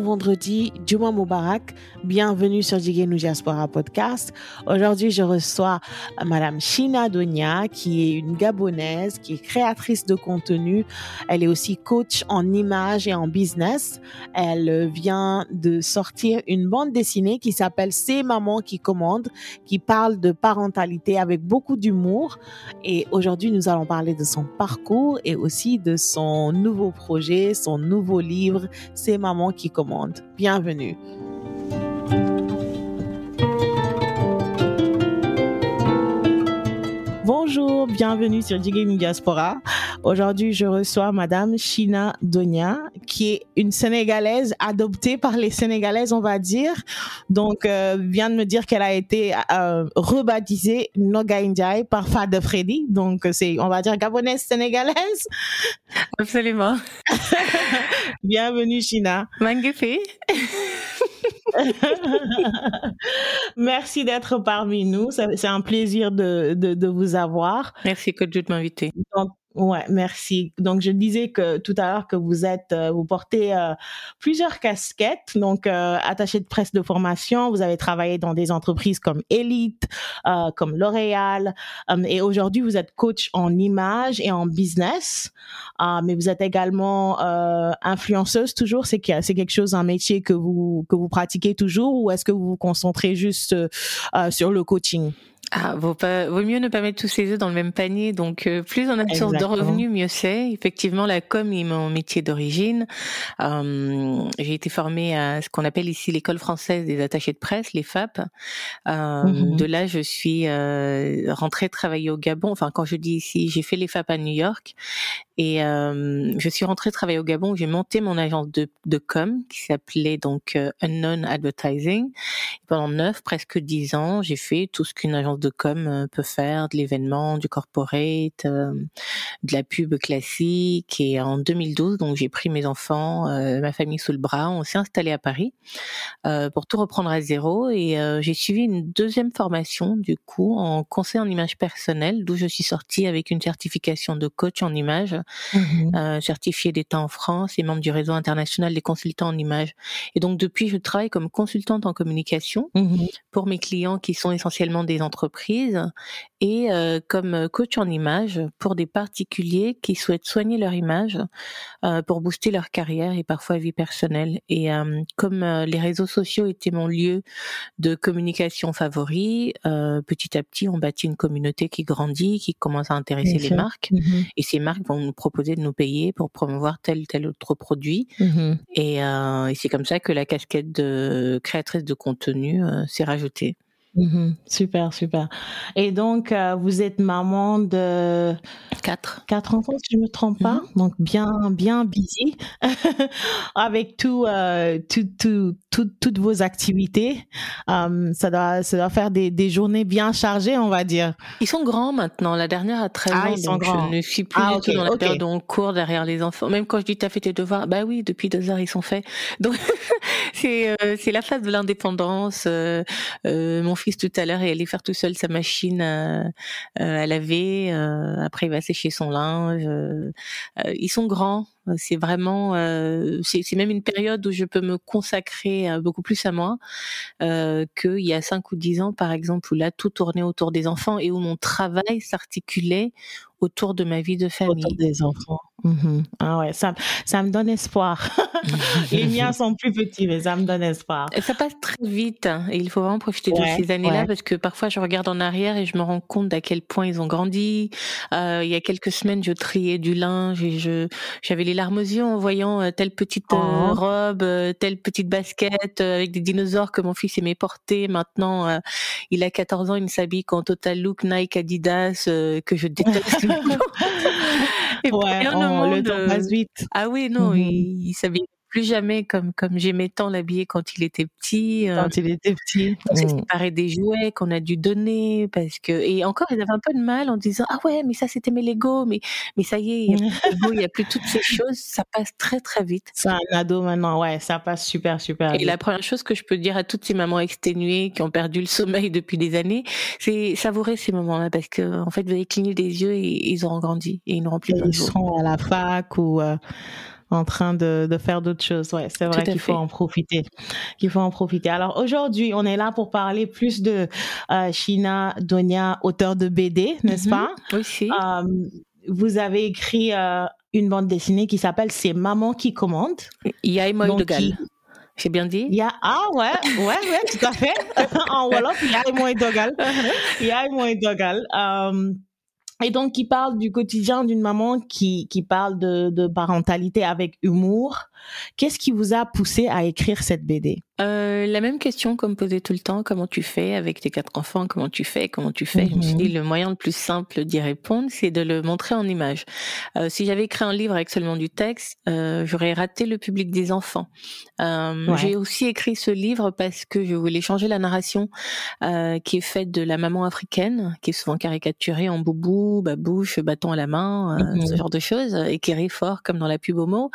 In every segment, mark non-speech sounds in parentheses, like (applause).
bon vendredi, Juma Moubarak. Bienvenue sur Nous Diaspora Podcast. Aujourd'hui, je reçois Madame Shina Donia, qui est une Gabonaise, qui est créatrice de contenu. Elle est aussi coach en images et en business. Elle vient de sortir une bande dessinée qui s'appelle C'est maman qui commande, qui parle de parentalité avec beaucoup d'humour. Et aujourd'hui, nous allons parler de son parcours et aussi de son nouveau projet, son nouveau livre, C'est maman qui commande. Bienvenue. Bonjour, bienvenue sur Digaming Diaspora. Aujourd'hui, je reçois Madame Shina Donia, qui est une Sénégalaise adoptée par les Sénégalaises, on va dire. Donc, euh, vient de me dire qu'elle a été euh, rebaptisée Noga par Fada Freddy. Donc, c'est, on va dire, gabonaise sénégalaise. Absolument. (laughs) bienvenue, Shina. Magnifique. (laughs) Merci d'être parmi nous. C'est un plaisir de, de, de vous avoir. Merci que de m'inviter. Ouais, merci. Donc je disais que tout à l'heure que vous êtes, euh, vous portez euh, plusieurs casquettes. Donc euh, attaché de presse de formation, vous avez travaillé dans des entreprises comme Elite, comme L'Oréal, et aujourd'hui vous êtes coach en image et en business. mais vous êtes également influenceuse toujours. C'est c'est quelque chose, un métier que vous que vous pratiquez toujours, ou est-ce que vous vous concentrez juste sur le coaching? Ah, vaut, pas, vaut mieux ne pas mettre tous ses œufs dans le même panier. Donc, euh, plus on a de sources de revenus, mieux c'est. Effectivement, la com est mon métier d'origine. Euh, j'ai été formée à ce qu'on appelle ici l'école française des attachés de presse, les FAP. Euh, mhm. De là, je suis euh, rentrée travailler au Gabon. Enfin, quand je dis ici, j'ai fait les FAP à New York. Et euh, je suis rentrée travailler au Gabon j'ai monté mon agence de, de com qui s'appelait donc Unknown Advertising. pendant neuf, presque dix ans, j'ai fait tout ce qu'une agence de com euh, peut faire, de l'événement, du corporate, euh, de la pub classique. Et en 2012, donc j'ai pris mes enfants, euh, ma famille sous le bras, on s'est installé à Paris pour tout reprendre à zéro. Et j'ai suivi une deuxième formation du coup en conseil en image personnelle, d'où je suis sortie avec une certification de coach en image, mmh certifiée d'État en France et membre du réseau international des consultants en image. Et donc depuis, je travaille comme consultante en communication mmh pour mes clients qui sont essentiellement des entreprises et euh, comme coach en image pour des particuliers qui souhaitent soigner leur image euh, pour booster leur carrière et parfois vie personnelle. Et euh, comme les réseaux sociaux étaient mon lieu de communication favori, petit à petit on bâtit une communauté qui grandit, qui commence à intéresser les marques. Mmh et ces marques vont nous proposer de nous payer pour promouvoir tel ou tel autre produit. Mmh et, et c'est comme ça que la casquette de créatrice de contenu s'est rajoutée. Mhm. super, super. Et donc, euh, vous êtes maman de quatre, quatre enfants, si je me trompe pas. Mhm. Donc, bien, bien busy (laughs) avec tout, euh, tout, tout, toutes vos activités. Um, ça doit, ça doit faire des, des, journées bien chargées, on va dire. Ils sont grands maintenant. La dernière a 13 ah, ans, ils sont grands. je ne suis plus ah, du tout dans la période où on court derrière les enfants. Même quand je dis t'as fait tes devoirs, bah oui, depuis deux heures ils sont faits. Donc (laughs) c'est euh, la phase de l'indépendance. Euh, euh, mon fils tout à l'heure est allé faire tout seul sa machine à, à laver. après il va sécher son linge. ils sont grands. C'est vraiment, euh, c'est même une période où je peux me consacrer euh, beaucoup plus à moi euh, qu'il y a cinq ou dix ans, par exemple, où là tout tournait autour des enfants et où mon travail s'articulait autour de ma vie de famille. Autour des enfants. Mhm. Ah ouais, ça, ça me donne espoir. (laughs) Les miens sont plus petits, mais ça me donne espoir. Ça passe très vite hein, et il faut vraiment profiter de ces années-là parce que parfois je regarde en arrière et je me rends compte d'à quel point ils ont grandi. Euh, il y a quelques semaines, je triais du linge et je j'avais les larmes aux yeux en voyant euh, telle petite euh, oh. robe, telle petite basket avec des dinosaures que mon fils aimait porter. Maintenant, il a 14 ans, il s'habille en total look Nike, Adidas que je déteste. (laughs) (laughs) Et ouais, le, le temps passe vite. Ah oui, non, mmh il, il s'habille plus jamais comme comme j'aimais tant l'habiller quand il était petit. Euh, quand il était petit. On s'est séparé des jouets qu'on a dû donner parce que et encore ils avaient un peu de mal en disant ah ouais mais ça c'était mes Lego mais mais ça y est il y a plus il y a plus toutes ces (laughs) choses ça passe très très vite. C'est un ado maintenant ouais ça passe super super. Et la première chose que je peux dire à toutes ces mamans exténuées qui ont perdu le sommeil depuis des années c'est savourer ces moments-là parce que en fait vous allez cligner des yeux et ils auront grandi et ils n'auront plus. ils seront à la fac ou euh, en train de, de faire d'autres choses. Ouais, c'est vrai qu'il faut en profiter. Qu'il faut en profiter. Alors aujourd'hui, on est là pour parler plus de euh, Shina Donia, auteur de BD, n'est-ce mm-hmm. pas? Oui, euh, vous avez écrit euh, une bande dessinée qui s'appelle C'est Maman qui commande. Yaï Dogal. J'ai bien dit? Y a, Ah ouais, ouais, ouais, tout à fait. (laughs) en Wolof, Yaï Dogal. (laughs) Yaï Dogal. Euh, et donc, qui parle du quotidien d'une maman qui, qui parle de, de parentalité avec humour. Qu'est-ce qui vous a poussé à écrire cette BD euh, la même question qu'on me posait tout le temps, comment tu fais avec tes quatre enfants, comment tu fais, comment tu fais? Je me suis dit, mhm. le moyen le plus simple d'y répondre, c'est de le montrer en image. Euh, si j'avais écrit un livre avec seulement du texte, euh, j'aurais raté le public des enfants. Euh, J'ai aussi écrit ce livre parce que je voulais changer la narration qui est faite de la maman africaine, qui est souvent caricaturée en boubou, babouche, bâton à la main, euh, mhm. ce genre de choses, et qui rit fort comme dans la pub homo,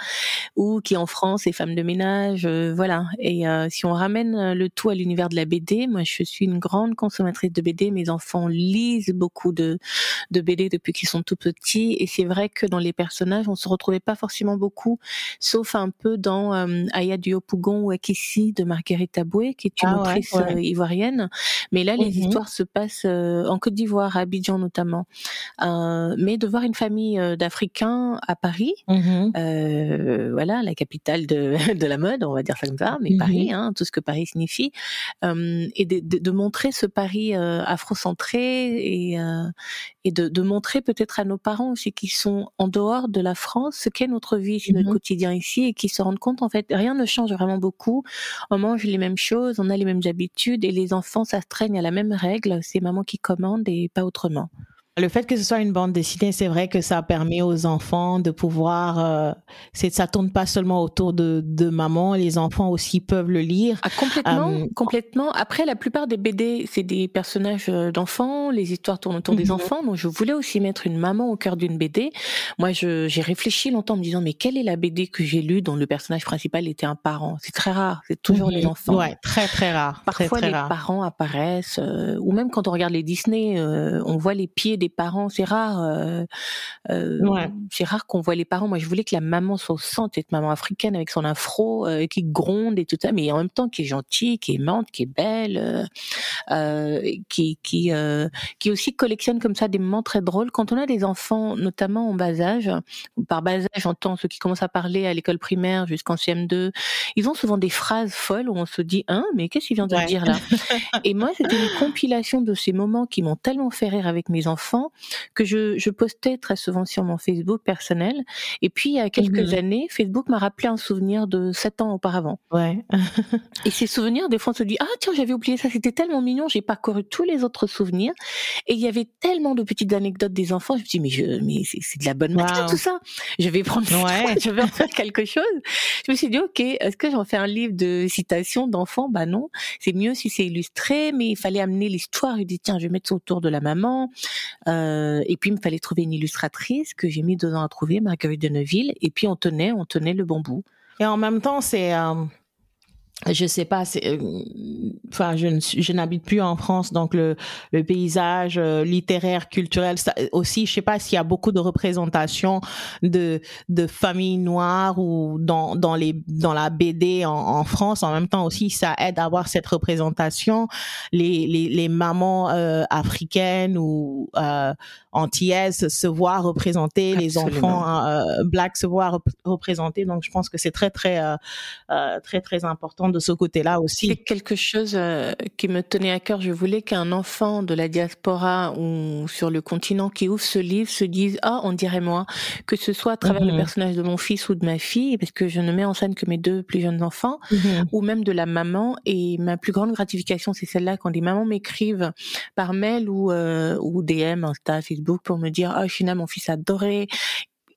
ou qui en France est femme de ménage, voilà. Et si on ramène euh, le tout à l'univers de la BD, moi je suis une grande consommatrice de BD. Mes enfants lisent beaucoup de, de BD depuis qu'ils sont tout petits. Et c'est vrai que dans les personnages, on se retrouvait pas forcément beaucoup, sauf un peu dans euh, Aya Diopougon ou Akissi de Marguerite Aboué, qui est une ah autrice euh, ivoirienne. Mais là, les mhm. histoires se passent en Côte d'Ivoire, à Abidjan notamment. mais de voir une famille d'Africains à Paris, mhm. voilà, la capitale de, (laughs) de la mode, on va dire ça comme ça, mais mhm. Paris, hein, tout ce que Paris signifie, euh, et de, de, montrer ce Paris euh, afrocentré et, euh, et de, montrer peut-être à nos parents aussi qui sont en dehors de la France ce qu'est notre vie, notre mmh quotidien ici, et qui se rendent compte en fait rien ne change vraiment beaucoup. On mange les mêmes choses, on a les mêmes habitudes, et les enfants s'astreignent à la même règle. C'est maman qui commande et pas autrement. Le fait que ce soit une bande dessinée, c'est vrai que ça permet aux enfants de pouvoir. Euh, c'est ça tourne pas seulement autour de, de maman, les enfants aussi peuvent le lire. Ah, complètement, euh, complètement. Après, la plupart des BD, c'est des personnages euh, d'enfants. Les histoires tournent autour des mhm. enfants. Donc, je voulais aussi mettre une maman au cœur d'une BD. Moi, j'ai réfléchi longtemps en me disant, mais quelle est la BD que j'ai lue dont le personnage principal était un parent? C'est très rare. C'est toujours les mhm. enfants. Ouais, très très rare. Parfois, les parents apparaissent, euh, ou même quand on regarde les Disney, on voit les pieds des parents. C'est rare. Euh, euh, c'est rare qu'on voit les parents. Moi, je voulais que la maman soit au centre, cette maman africaine avec son afro, euh, qui gronde et tout ça, mais en même temps qui est gentille, qui est aimante, qui est belle, qui qui qui aussi collectionne comme ça des moments très drôles. Quand on a des enfants, notamment en bas âge, par bas âge, j'entends ceux qui commencent à parler à l'école primaire jusqu'en CM2, ils ont souvent des phrases folles où on se dit hein, mais qu'est-ce qu'il vient de dire là? (laughs) Et moi, c'était une compilation de ces moments qui m'ont tellement fait rire avec mes enfants que je, je, postais très souvent sur mon Facebook personnel. Et puis, il y a quelques mhm. années, Facebook m'a rappelé un souvenir de sept ans auparavant. Ouais. (laughs) et ces souvenirs, des fois, on se dit, ah, tiens, j'avais oublié ça, c'était tellement mignon, j'ai parcouru tous les autres souvenirs. Et il y avait tellement de petites anecdotes des enfants. Je me dis, mais je, mais c'est de la bonne matière, tout ça. Je vais prendre ouais. je vais en faire quelque chose. Je me suis dit, OK, est-ce que j'en fais un livre de citations d'enfants? Bah non. C'est mieux si c'est illustré, mais il fallait amener l'histoire. Je dis, tiens, je vais mettre ça autour de la maman. Euh, et puis il me fallait trouver une illustratrice que j'ai mis deux ans à trouver, Marguerite de Neuville. Et puis on tenait, on tenait le bambou. Et en même temps, c'est euh, je sais pas, euh, enfin, je, je n'habite plus en France, donc le, le paysage euh, littéraire, culturel, ça, aussi, je sais pas s'il y a beaucoup de représentations de de familles noires ou dans dans les dans la BD en, en France. En même temps aussi, ça aide à avoir cette représentation. Les les, les mamans euh, africaines ou euh, antillaises se voient représenter, les enfants euh, blacks se voient représenter. Donc, je pense que c'est très très très très important de ce côté-là aussi. C'est quelque chose euh, qui me tenait à cœur. Je voulais qu'un enfant de la diaspora ou sur le continent qui ouvre ce livre se dise ah on dirait moi que ce soit à travers le mhm. personnage de mon fils ou de ma fille parce que je ne mets en scène que mes deux plus jeunes enfants mhm. ou même de la maman et ma plus grande gratification c'est celle-là quand des mamans m'écrivent par mail ou euh, ou DM Insta Facebook pour me dire ah oh, China mon fils adorait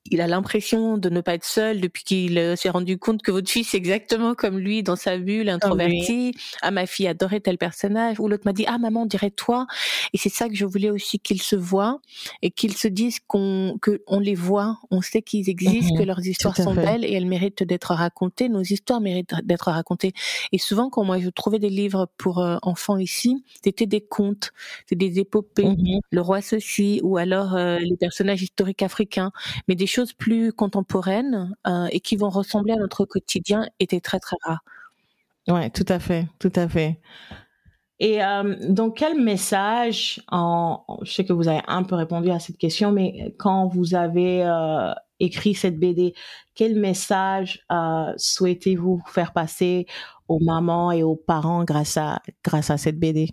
il a l'impression de ne pas être seul depuis qu'il euh, s'est rendu compte que votre fils est exactement comme lui dans sa bulle introvertie. Ah, ma fille adorait tel personnage. Ou l'autre m'a dit, ah, maman, on dirait toi. Et c'est ça que je voulais aussi qu'ils se voient et qu'ils se disent qu'on, que on les voit. On sait qu'ils existent, que mhm. leurs histoires sont belles et elles méritent d'être racontées. Nos histoires méritent d'être racontées. Et souvent, quand moi je trouvais des livres pour euh, enfants ici, c'était des contes, c'était des épopées. Mhm. Le roi ceci, ou alors euh, les personnages historiques africains, mais des choses plus contemporaines et qui vont ressembler à notre quotidien étaient très très rares. Ouais, tout à fait, tout à fait. Et donc, quel message, je sais que vous avez un peu répondu à cette question, mais quand vous avez écrit cette BD, quel message souhaitez-vous faire passer aux mamans et aux parents grâce à, grâce à cette BD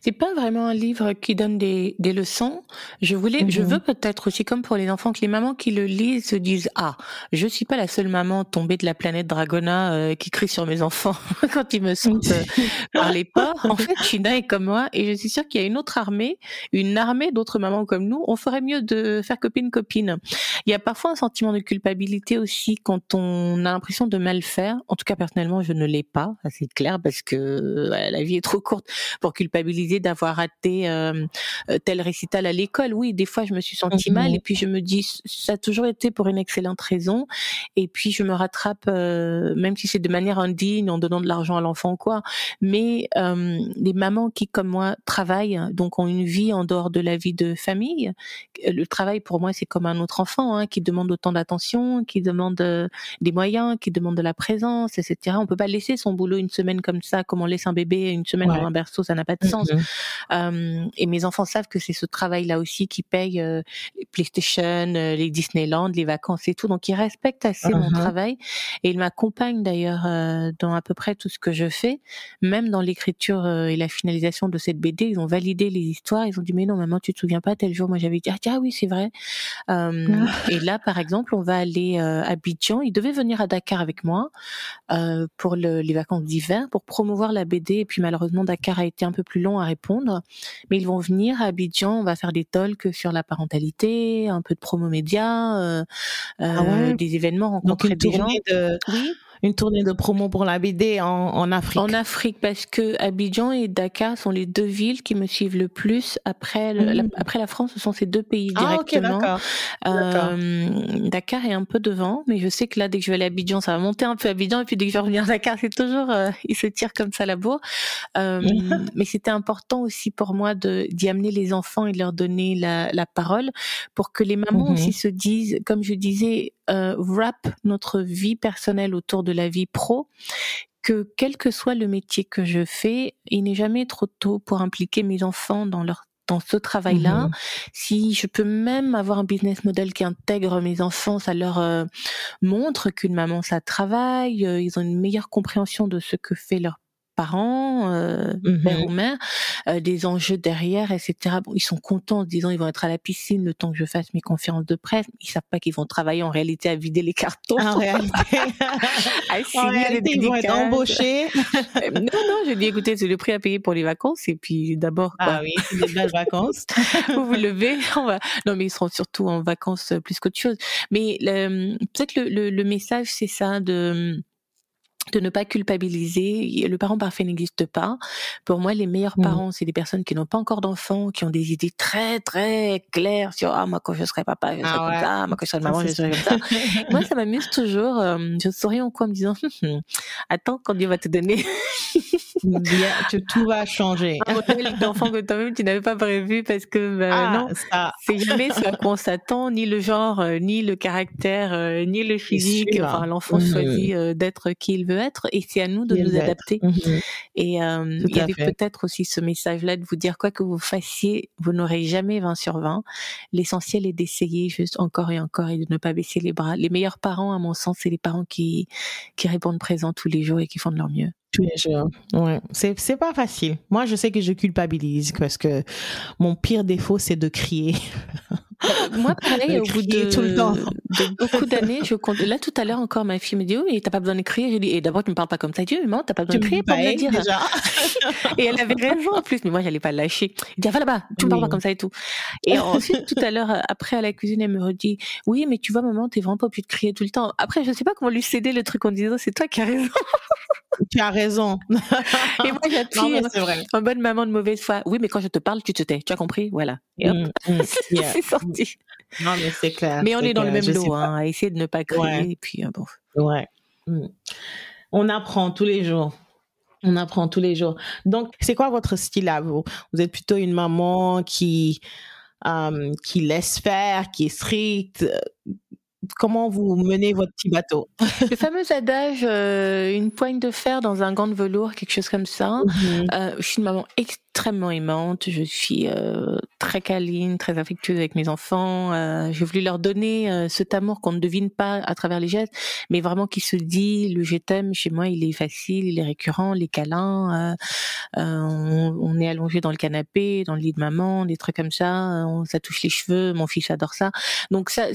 c'est pas vraiment un livre qui donne des, des leçons. Je voulais, je mhm. veux peut-être aussi, comme pour les enfants, que les mamans qui le lisent se disent ah, je suis pas la seule maman tombée de la planète Dragona euh, qui crie sur mes enfants (laughs) quand ils me sentent euh, par les pas. En fait, China est comme moi et je suis sûre qu'il y a une autre armée, une armée d'autres mamans comme nous. On ferait mieux de faire copine copine. Il y a parfois un sentiment de culpabilité aussi quand on a l'impression de mal faire. En tout cas, personnellement, je ne l'ai pas, c'est clair, parce que la vie est trop courte pour culpabiliser d'avoir raté euh, tel récital à l'école. Oui, des fois je me suis sentie mal mhm. et puis je me dis ça a toujours été pour une excellente raison et puis je me rattrape euh, même si c'est de manière indigne en donnant de l'argent à l'enfant quoi. Mais les mamans qui comme moi travaillent donc ont une vie en dehors de la vie de famille. Le travail pour moi c'est comme un autre enfant hein, qui demande autant d'attention, qui demande des moyens, qui demande de la présence, etc. On peut pas laisser son boulot une semaine comme ça, comme on laisse un bébé une semaine dans un berceau, ça n'a pas de sens. Mm-hmm. et mes enfants savent que c'est ce travail-là aussi qui paye euh, les PlayStation, euh, les Disneyland, les vacances et tout. Donc ils respectent assez mon uh-huh. travail et ils m'accompagnent d'ailleurs euh, dans à peu près tout ce que je fais, même dans l'écriture et la finalisation de cette BD. Ils ont validé les histoires. Ils ont dit mais non maman tu te souviens pas tel jour moi j'avais dit ah, ah oui c'est vrai. Ah. et là par exemple on va aller à Abidjan. Ils devaient venir à Dakar avec moi pour les vacances d'hiver pour promouvoir la BD et puis malheureusement Dakar a été un peu plus long à répondre, mais ils vont venir à Abidjan, on va faire des talks sur la parentalité, un peu de promo média, euh, ah euh, des événements, rencontrer des gens. De... Oui une tournée de promo pour la BD en, en Afrique. En Afrique, parce que Abidjan et Dakar sont les deux villes qui me suivent le plus après la, mmh. après la France. Ce sont ces deux pays ah, directement. euh, Dakar est un peu devant, mais je sais que là, dès que je vais aller à Abidjan, ça va monter un peu à Abidjan, et puis dès que je vais revenir à Dakar, c'est toujours, euh, il se tire comme ça la bourre. Euh, (laughs) mais c'était important aussi pour moi de d'y amener les enfants et de leur donner la, la parole pour que les mamans mmh aussi se disent, comme je disais, euh, wrap notre vie personnelle autour de la vie pro que quel que soit le métier que je fais, il n'est jamais trop tôt pour impliquer mes enfants dans leur dans ce travail-là. Mmh si je peux même avoir un business model qui intègre mes enfants, ça leur euh, montre qu'une maman ça travaille, euh, ils ont une meilleure compréhension de ce que fait leur parents, euh, mmh père ou mère, euh, des enjeux derrière, etc. Bon, ils sont contents en disant ils vont être à la piscine le temps que je fasse mes conférences de presse. Ils savent pas qu'ils vont travailler en réalité à vider les cartons. En (laughs) réalité, en réalité ils vont être embauchés. Euh, non, non, je dis écoutez, c'est le prix à payer pour les vacances et puis d'abord. Ah oui, c'est des belles vacances. (laughs) vous vous levez, on va. Non, mais ils seront surtout en vacances plus qu'autre chose. Mais peut-être le, le, le message, c'est ça de de ne pas culpabiliser. Le parent parfait n'existe pas. Pour moi, les meilleurs mmh. parents, c'est des personnes qui n'ont pas encore d'enfants, qui ont des idées très très claires sur ah moi quand je serai papa, je serai ah comme ça, moi quand je serai maman, je serai comme ça. (laughs) moi, ça m'amuse toujours. Euh, je souris en quoi en me disant (laughs) hum, hum, attends quand Dieu va te donner. tout va changer. (laughs) Un modèle d'enfant que toi-même tu n'avais pas prévu parce que ben, ah, non, c'est jamais ce à quoi on s'attend, ni le genre, euh, ni le caractère, euh, ni le physique. Enfin, l'enfant mmh. choisit d'être qui il veut être et c'est à nous de nous adapter. Mhm. Et euh, il y avait peut-être aussi ce message-là de vous dire quoi que vous fassiez, vous n'aurez jamais 20 sur 20. L'essentiel est d'essayer juste encore et encore et de ne pas baisser les bras. Les meilleurs parents, à mon sens, c'est les parents qui, qui répondent présents tous les jours et qui font de leur mieux. Tous les jours. Ouais. C'est, c'est pas facile. Moi, je sais que je culpabilise parce que mon pire défaut, c'est de crier. (laughs) Moi, pareil, au bout de, tout le temps. de beaucoup d'années, je compte. Là, tout à l'heure encore, ma fille me dit, oui, t'as pas besoin d'écrire. J'ai dit, et d'abord, tu me parles pas comme ça. Je dis, maman, t'as pas besoin d'écrire pour me dire. Déjà. (laughs) et elle avait raison en plus, mais moi, j'allais pas lâcher. Elle dit, ah, va là-bas, tu me parles pas comme ça et tout. Et ensuite, tout à l'heure, après, à la cuisine, elle me redit, oui, mais tu vois, maman, t'es vraiment pas obligée de crier tout le temps. Après, je sais pas comment lui céder le truc en disant, c'est toi qui as raison. Tu as raison. (laughs) et moi, j'appuie en bonne maman de mauvaise foi. Oui, mais quand je te parle, tu te tais. Tu as compris? Voilà. Mm, mm, (laughs) c'est sorti. Non, mais c'est clair. Mais on est, dans le même lot, hein, à essayer de ne pas crier. Et puis, euh, bon. Ouais. Mm. On apprend tous les jours. On apprend tous les jours. Donc, c'est quoi votre style à vous? Vous êtes plutôt une maman qui euh, qui laisse faire, qui est stricte. Comment vous menez votre petit bateau? Le fameux adage une poigne de fer dans un gant de velours, quelque chose comme ça. Mmh je suis une maman extrêmement aimante. Je suis euh, très câline, très affectueuse avec mes enfants. Euh, J'ai voulu leur donner euh, cet amour qu'on ne devine pas à travers les gestes, mais vraiment qui se dit. Le je t'aime chez moi, il est facile, il est récurrent. Les câlins, euh, on, on, est allongé dans le canapé, dans le lit de maman, des trucs comme ça. On, ça touche les cheveux. Mon fils adore ça. Donc ça,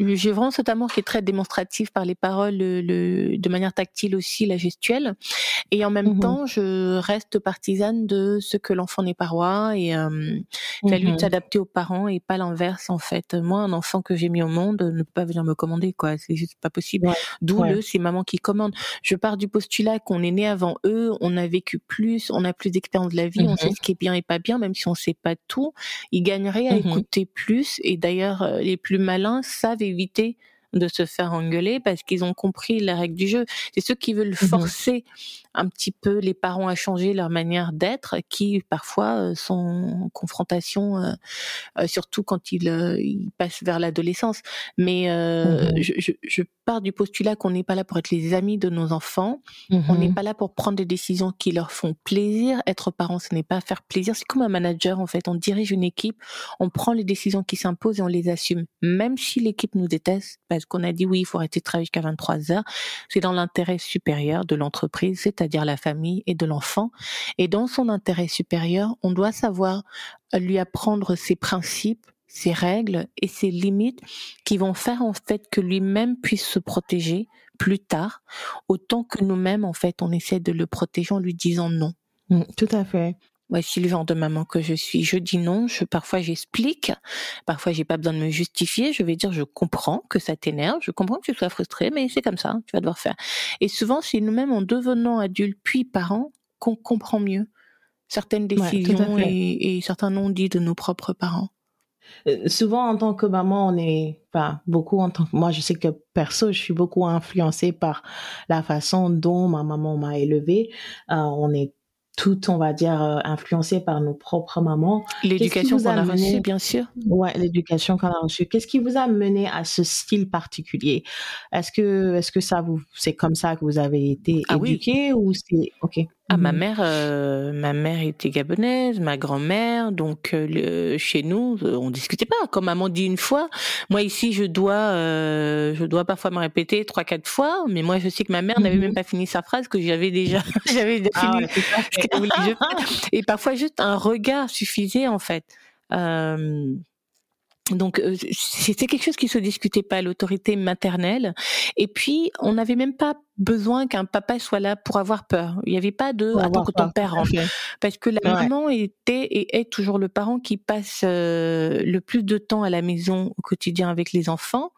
j'ai vraiment cet amour qui est très démonstratif par les paroles, le, de manière tactile aussi, la gestuelle. Et en même mmh temps, je reste partisane de ce que l'enfant n'est pas roi et euh, lui de mmh s'adapter aux parents et pas l'inverse en fait. Moi, un enfant que j'ai mis au monde ne peut pas venir me commander quoi, c'est juste pas possible. D'où le c'est maman qui commande. Je pars du postulat qu'on est né avant eux, on a vécu plus, on a plus d'expérience de la vie, on sait mmh ce qui est bien et pas bien, même si on sait pas tout. Ils gagneraient à écouter plus et d'ailleurs euh, les plus malins savent éviter de se faire engueuler parce qu'ils ont compris les règles du jeu. C'est ceux qui veulent mmh forcer un petit peu les parents à changer leur manière d'être, qui parfois euh, sont en confrontation, euh, euh, surtout quand ils, ils, passent vers l'adolescence. Mais mmh je, je, je, pars du postulat qu'on n'est pas là pour être les amis de nos enfants, on n'est mmh pas là pour prendre des décisions qui leur font plaisir. Être parent, ce n'est pas faire plaisir. C'est comme un manager en fait. On dirige une équipe, on prend les décisions qui s'imposent et on les assume, même si l'équipe nous déteste parce qu'on a dit oui, il faut arrêter de travailler jusqu'à 23 heures. C'est dans l'intérêt supérieur de l'entreprise, c'est c'est-à-dire la famille et de l'enfant. Et dans son intérêt supérieur, on doit savoir lui apprendre ses principes, ses règles et ses limites qui vont faire en fait que lui-même puisse se protéger plus tard, autant que nous-mêmes en fait on essaie de le protéger en lui disant non. Mmh, tout à fait voici le genre de maman que je suis. Je dis non, je, parfois j'explique, parfois j'ai pas besoin de me justifier, je vais dire je comprends que ça t'énerve, je comprends que tu sois frustré, mais c'est comme ça, tu vas devoir faire. Et souvent, c'est nous-mêmes en devenant adultes puis parents qu'on comprend mieux certaines décisions et, certains non-dits de nos propres parents. Euh, souvent, en tant que maman, on est, enfin, beaucoup en tant que, moi, je sais que perso, je suis beaucoup influencée par la façon dont ma maman m'a élevée. Euh, on est tout, on va dire, euh, influencé par nos propres mamans. L'éducation qu'on a, reçue, bien sûr. Ouais, l'éducation qu'on a reçue. Qu'est-ce qui vous a mené à ce style particulier? Est-ce que, est-ce que ça vous, c'est comme ça que vous avez été ah éduqué ou c'est, ok ah, ma mmh. mère, euh, ma mère était gabonaise, ma grand-mère, donc euh, chez nous, euh, on discutait pas. Comme maman dit une fois, moi ici, je dois, je dois parfois me répéter trois, quatre fois, mais moi, je sais que ma mère n'avait même mmh. pas fini sa phrase que j'avais déjà, (laughs) j'avais ah fini. (laughs) Et parfois, juste un regard suffisait en fait. Donc c'était quelque chose qui se discutait pas l'autorité maternelle et puis on n'avait même pas besoin qu'un papa soit là pour avoir peur. Il n'y avait pas de attends que ton père rentre. Parce que la maman était et est toujours le parent qui passe euh, le plus de temps à la maison au quotidien avec les enfants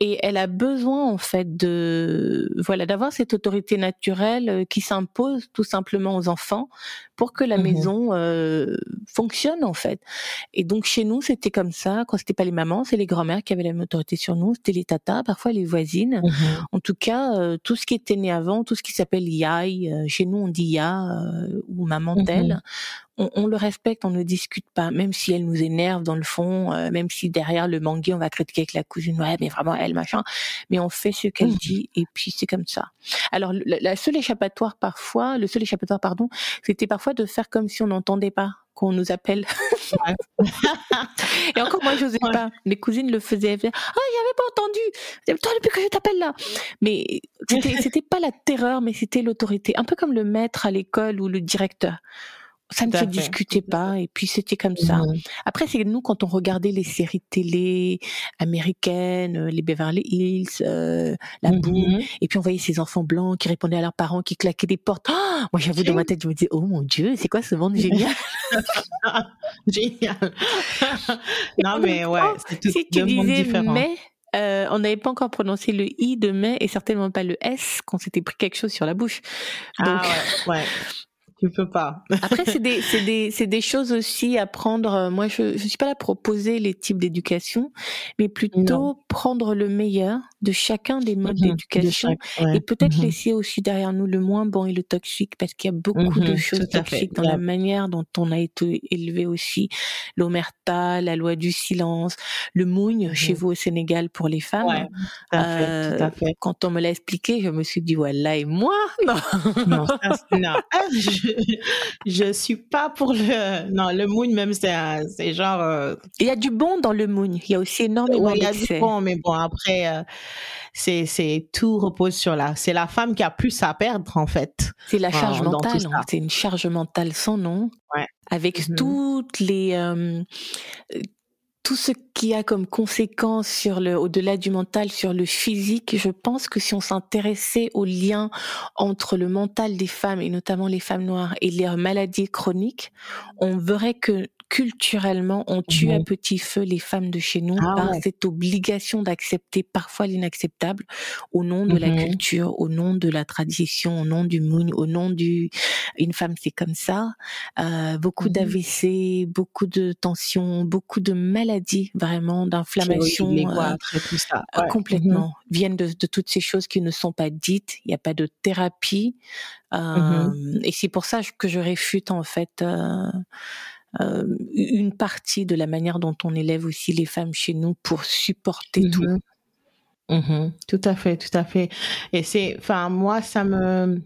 et elle a besoin en fait de voilà d'avoir cette autorité naturelle euh, qui s'impose tout simplement aux enfants pour que la mmh maison euh, fonctionne en fait. Et donc chez nous c'était comme ça. Quand c'était pas les mamans, c'est les grand-mères qui avaient la même autorité sur nous, c'était les tatas, parfois les voisines. Mmh en tout cas euh, tout ce qui était né avant, tout ce qui s'appelle yai, euh, chez nous on dit ya ou maman mmh telle, on, le respecte, on ne discute pas, même si elle nous énerve dans le fond, euh, même si derrière le mangué on va critiquer avec la cousine, ouais mais vraiment elle machin, mais on fait ce qu'elle mmh. dit et puis c'est comme ça. Alors la seule échappatoire parfois, le seul échappatoire pardon, c'était parfois de faire comme si on n'entendait pas qu'on nous appelle. (laughs) et encore moi, je n'osais pas. Mes cousines le faisaient. ah, j'avais pas entendu. Toi, depuis que je t'appelle là. Mais (laughs) c'était pas la terreur, mais c'était l'autorité. Un peu comme le maître à l'école ou le directeur ça ne se discutait pas et puis c'était comme ça. Mmh. Après c'est nous quand on regardait les séries télé américaines, euh, les Beverly Hills, euh, la mmh boue et puis on voyait ces enfants blancs qui répondaient à leurs parents, qui claquaient des portes. Oh moi j'avoue dans ma tête je me disais oh mon dieu c'est quoi ce monde (laughs) génial? (laughs) génial. non mais ouais c'est tout si tu disais mais euh, on n'avait pas encore prononcé le i de mai et certainement pas le s qu'on s'était pris quelque chose sur la bouche. Ah Donc, ah ouais, ouais. Tu peux pas. (laughs) Après, c'est des, c'est des, c'est des choses aussi à prendre. Moi, je, je suis pas là pour proposer les types d'éducation, mais plutôt prendre le meilleur de chacun des modes mhm. d'éducation et peut-être mhm. laisser aussi derrière nous le moins bon et le toxique parce qu'il y a beaucoup de choses toxiques dans la manière dont on a été élevé aussi. L'omerta, la loi du silence, le mougne chez vous au Sénégal pour les femmes. Euh, quand on me l'a expliqué, je me suis dit, voilà, et moi? (laughs) Non. non, non. Je, je suis pas pour le, non, le mougne même, c'est genre, euh, Il y a du bon dans le mougne. Il y a aussi énormément il y a du bon, mais bon, après, euh, c'est, c'est, tout repose sur la, c'est la femme qui a plus à perdre, en fait. C'est la charge mentale. C'est une charge mentale sans nom. Ouais. Avec mm-hmm. toutes les, euh, tout ce qui a comme conséquence sur le, au-delà du mental, sur le physique, je pense que si on s'intéressait au lien entre le mental des femmes et notamment les femmes noires et leurs maladies chroniques, on verrait que culturellement, on tue à petit feu les femmes de chez nous ah par cette obligation d'accepter parfois l'inacceptable au nom de la mmh culture, au nom de la tradition, au nom du moon, au nom du une femme c'est comme ça. Euh, beaucoup mmh d'AVC, beaucoup de tensions, beaucoup de maladies vraiment, d'inflammation, euh, euh, complètement mmh viennent de, de, toutes ces choses qui ne sont pas dites. Il n'y a pas de thérapie, euh, et c'est pour ça que je réfute en fait. Euh, une partie de la manière dont on élève aussi les femmes chez nous pour supporter tout. Mm-hmm. Mm-hmm. Tout à fait, tout à fait. Et c'est, enfin, moi, ça me,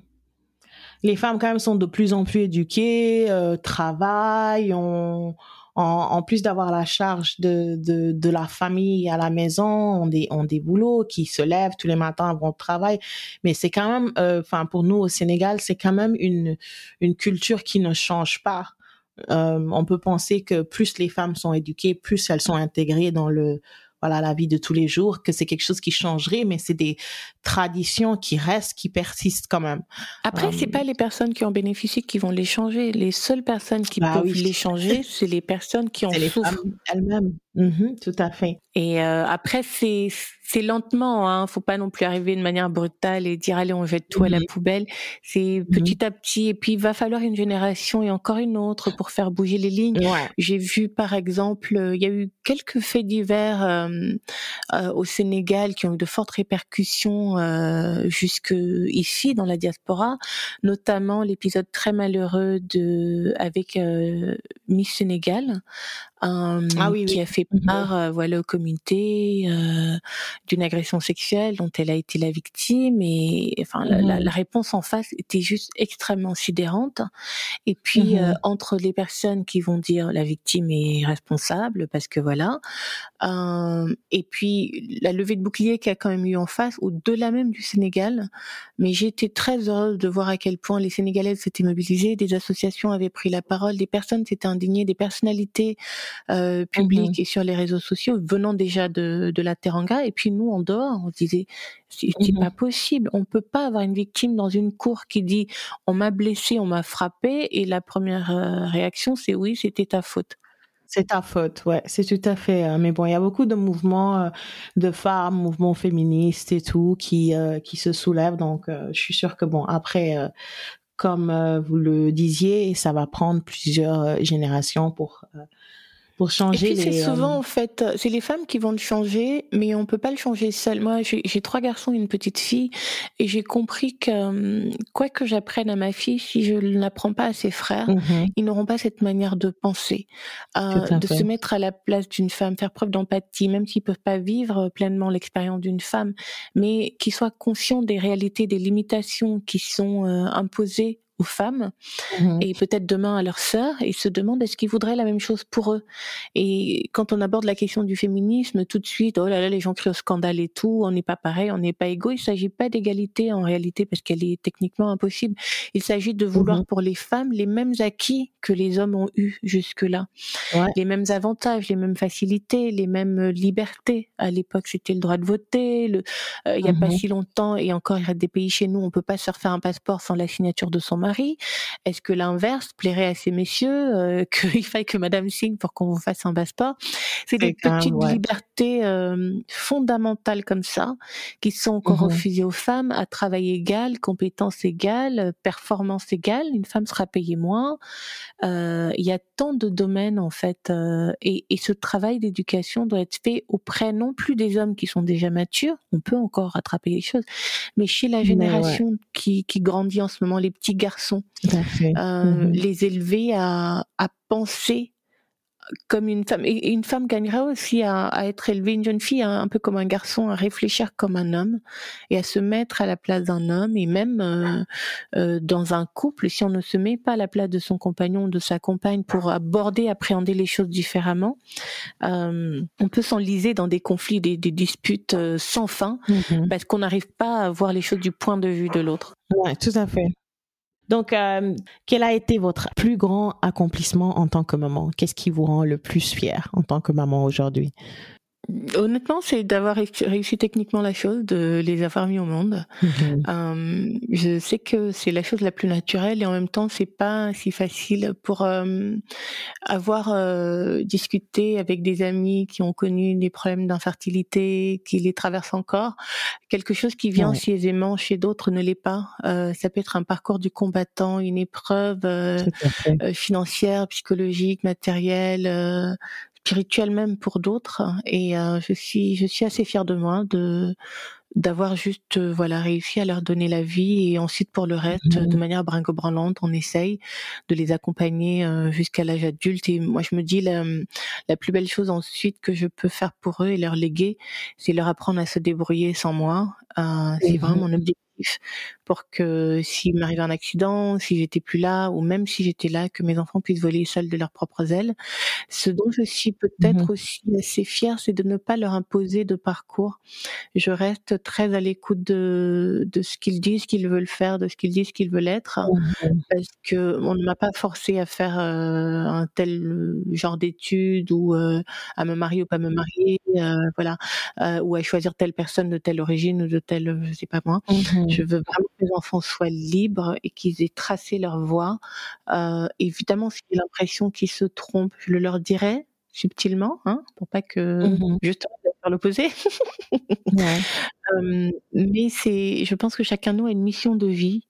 les femmes quand même sont de plus en plus éduquées, euh, travaillent, on, en, plus d'avoir la charge de, de, de, la famille à la maison, on des, on des boulots qui se lèvent tous les matins, vont au travail. Mais c'est quand même, euh, enfin, pour nous au Sénégal, c'est quand même une, une culture qui ne change pas. Euh, on peut penser que plus les femmes sont éduquées, plus elles sont intégrées dans le voilà la vie de tous les jours, que c'est quelque chose qui changerait, mais c'est des traditions qui restent, qui persistent quand même. Après, c'est euh, pas les personnes qui en bénéficient qui vont les changer. Les seules personnes qui bah peuvent les changer, (laughs) c'est les personnes qui en souffrent elles-mêmes. Mhm, tout à fait. Et euh, après, c'est c'est lentement. Hein. Faut pas non plus arriver de manière brutale et dire allez on jette tout à la mhm. poubelle. C'est mhm. petit à petit. Et puis il va falloir une génération et encore une autre pour faire bouger les lignes. J'ai vu par exemple, euh, il y a eu quelques faits divers euh, euh, au Sénégal qui ont eu de fortes répercussions euh, jusque ici dans la diaspora, notamment l'épisode très malheureux de avec euh, Miss Sénégal ah qui a fait mhm. part euh, voilà aux communautés euh, d'une agression sexuelle dont elle a été la victime et enfin la, la, mhm. réponse en face était juste extrêmement sidérante et puis euh, mhm. entre les personnes qui vont dire la victime est responsable parce que voilà et puis la levée de bouclier qui a quand même eu en face au-delà même du Sénégal mais j'ai été très heureuse de voir à quel point les Sénégalaises s'étaient mobilisées des associations avaient pris la parole des personnes s'étaient indignées des personnalités euh, public mmh et sur les réseaux sociaux venant déjà de, de la Teranga. Et puis nous, en dehors, on se disait, c'est mmh pas possible. On peut pas avoir une victime dans une cour qui dit, on m'a blessé, on m'a frappé. Et la première euh, réaction, c'est oui, c'était ta faute. C'est ta faute, ouais, c'est tout à fait. Euh, mais bon, il y a beaucoup de mouvements euh, de femmes, mouvements féministes et tout qui qui se soulèvent. Donc, je suis sûre que bon, après, comme vous le disiez, ça va prendre plusieurs générations pour pour changer. Et puis c'est souvent euh, en fait, c'est les femmes qui vont le changer, mais on peut pas le changer seul. Moi, j'ai trois garçons et une petite fille, et j'ai compris que euh, quoi que j'apprenne à ma fille, si je ne l'apprends pas à ses frères, mhm. ils n'auront pas cette manière de penser, euh, de se mettre à la place d'une femme, faire preuve d'empathie, même s'ils peuvent pas vivre pleinement l'expérience d'une femme, mais qu'ils soient conscients des réalités, des limitations qui sont imposées aux femmes mmh et peut-être demain à leurs sœurs et se demandent est-ce qu'ils voudraient la même chose pour eux? Et quand on aborde la question du féminisme, tout de suite, oh là là, les gens crient au scandale et tout, on n'est pas pareil, on n'est pas égaux. Il s'agit pas d'égalité en réalité parce qu'elle est techniquement impossible. Il s'agit de vouloir mmh pour les femmes les mêmes acquis que les hommes ont eu jusque-là, les mêmes avantages, les mêmes facilités, les mêmes libertés. À l'époque, c'était le droit de voter. Euh, il y a pas mmh si longtemps et encore il y a des pays chez nous, on peut pas se refaire un passeport sans la signature de son mari Est-ce que l'inverse plairait à ces messieurs euh, (laughs) qu'il faille que Madame signe pour qu'on vous fasse un passeport? C'est des petites libertés euh, fondamentales comme ça qui sont encore mmh refusées aux femmes à travail égal, compétences égales, performance égale. Une femme sera payée moins. il y a tant de domaines en fait, et, et, ce travail d'éducation doit être fait auprès non plus des hommes qui sont déjà matures, on peut encore rattraper les choses, mais chez la génération qui, qui, grandit en ce moment, les petits garçons, mmh les élever à, à penser comme une femme. Et une femme gagnera aussi à, être élevée, une jeune fille un, peu comme un garçon, à réfléchir comme un homme et à se mettre à la place d'un homme. Et même euh, euh, dans un couple, si on ne se met pas à la place de son compagnon ou de sa compagne pour aborder, appréhender les choses différemment, euh, on peut s'enliser dans des conflits, des, disputes sans fin, mm-hmm. parce qu'on n'arrive pas à voir les choses du point de vue de l'autre. Ouais, tout à fait. Donc, euh, quel a été votre plus grand accomplissement en tant que maman? Qu'est-ce qui vous rend le plus fier en tant que maman aujourd'hui? Honnêtement, c'est d'avoir réussi techniquement la chose, de les avoir mis au monde. Mhm. Euh, je sais que c'est la chose la plus naturelle et en même temps, c'est pas si facile pour euh, avoir euh, discuté avec des amis qui ont connu des problèmes d'infertilité, qui les traversent encore. Quelque chose qui vient aussi aisément chez d'autres ne l'est pas. ça peut être un parcours du combattant, une épreuve financière, psychologique, matérielle spirituel même pour d'autres. Et euh, je suis je suis assez fière de moi de d'avoir juste euh, voilà réussi à leur donner la vie et ensuite pour le reste de mmh. manière brinque-branlante on essaye de les accompagner euh, jusqu'à l'âge adulte et moi je me dis la, la plus belle chose ensuite que je peux faire pour eux et leur léguer c'est leur apprendre à se débrouiller sans moi euh, c'est mmh vraiment mon objectif pour que s'il m'arrive un accident, si j'étais plus là, ou même si j'étais là, que mes enfants puissent voler seuls de leurs propres ailes. Ce dont je suis peut-être mmh aussi assez fière, c'est de ne pas leur imposer de parcours. Je reste très à l'écoute de, de ce qu'ils disent qu'ils veulent faire, de ce qu'ils disent qu'ils veulent être, mmh parce que on ne m'a pas forcé à faire euh, un tel euh, genre d'études ou euh, à me marier ou pas me marier, voilà, ou à choisir telle personne de telle origine ou de telle, je sais pas moi. Mmh je veux vraiment que les enfants soient libres et qu'ils aient tracé leur voie. Évidemment, si j'ai l'impression qu'ils se trompent, je le leur dirai subtilement, hein, pour pas que mmh justement faire l'opposé. (laughs) euh, mais c'est, je pense que chacun de nous a une mission de vie.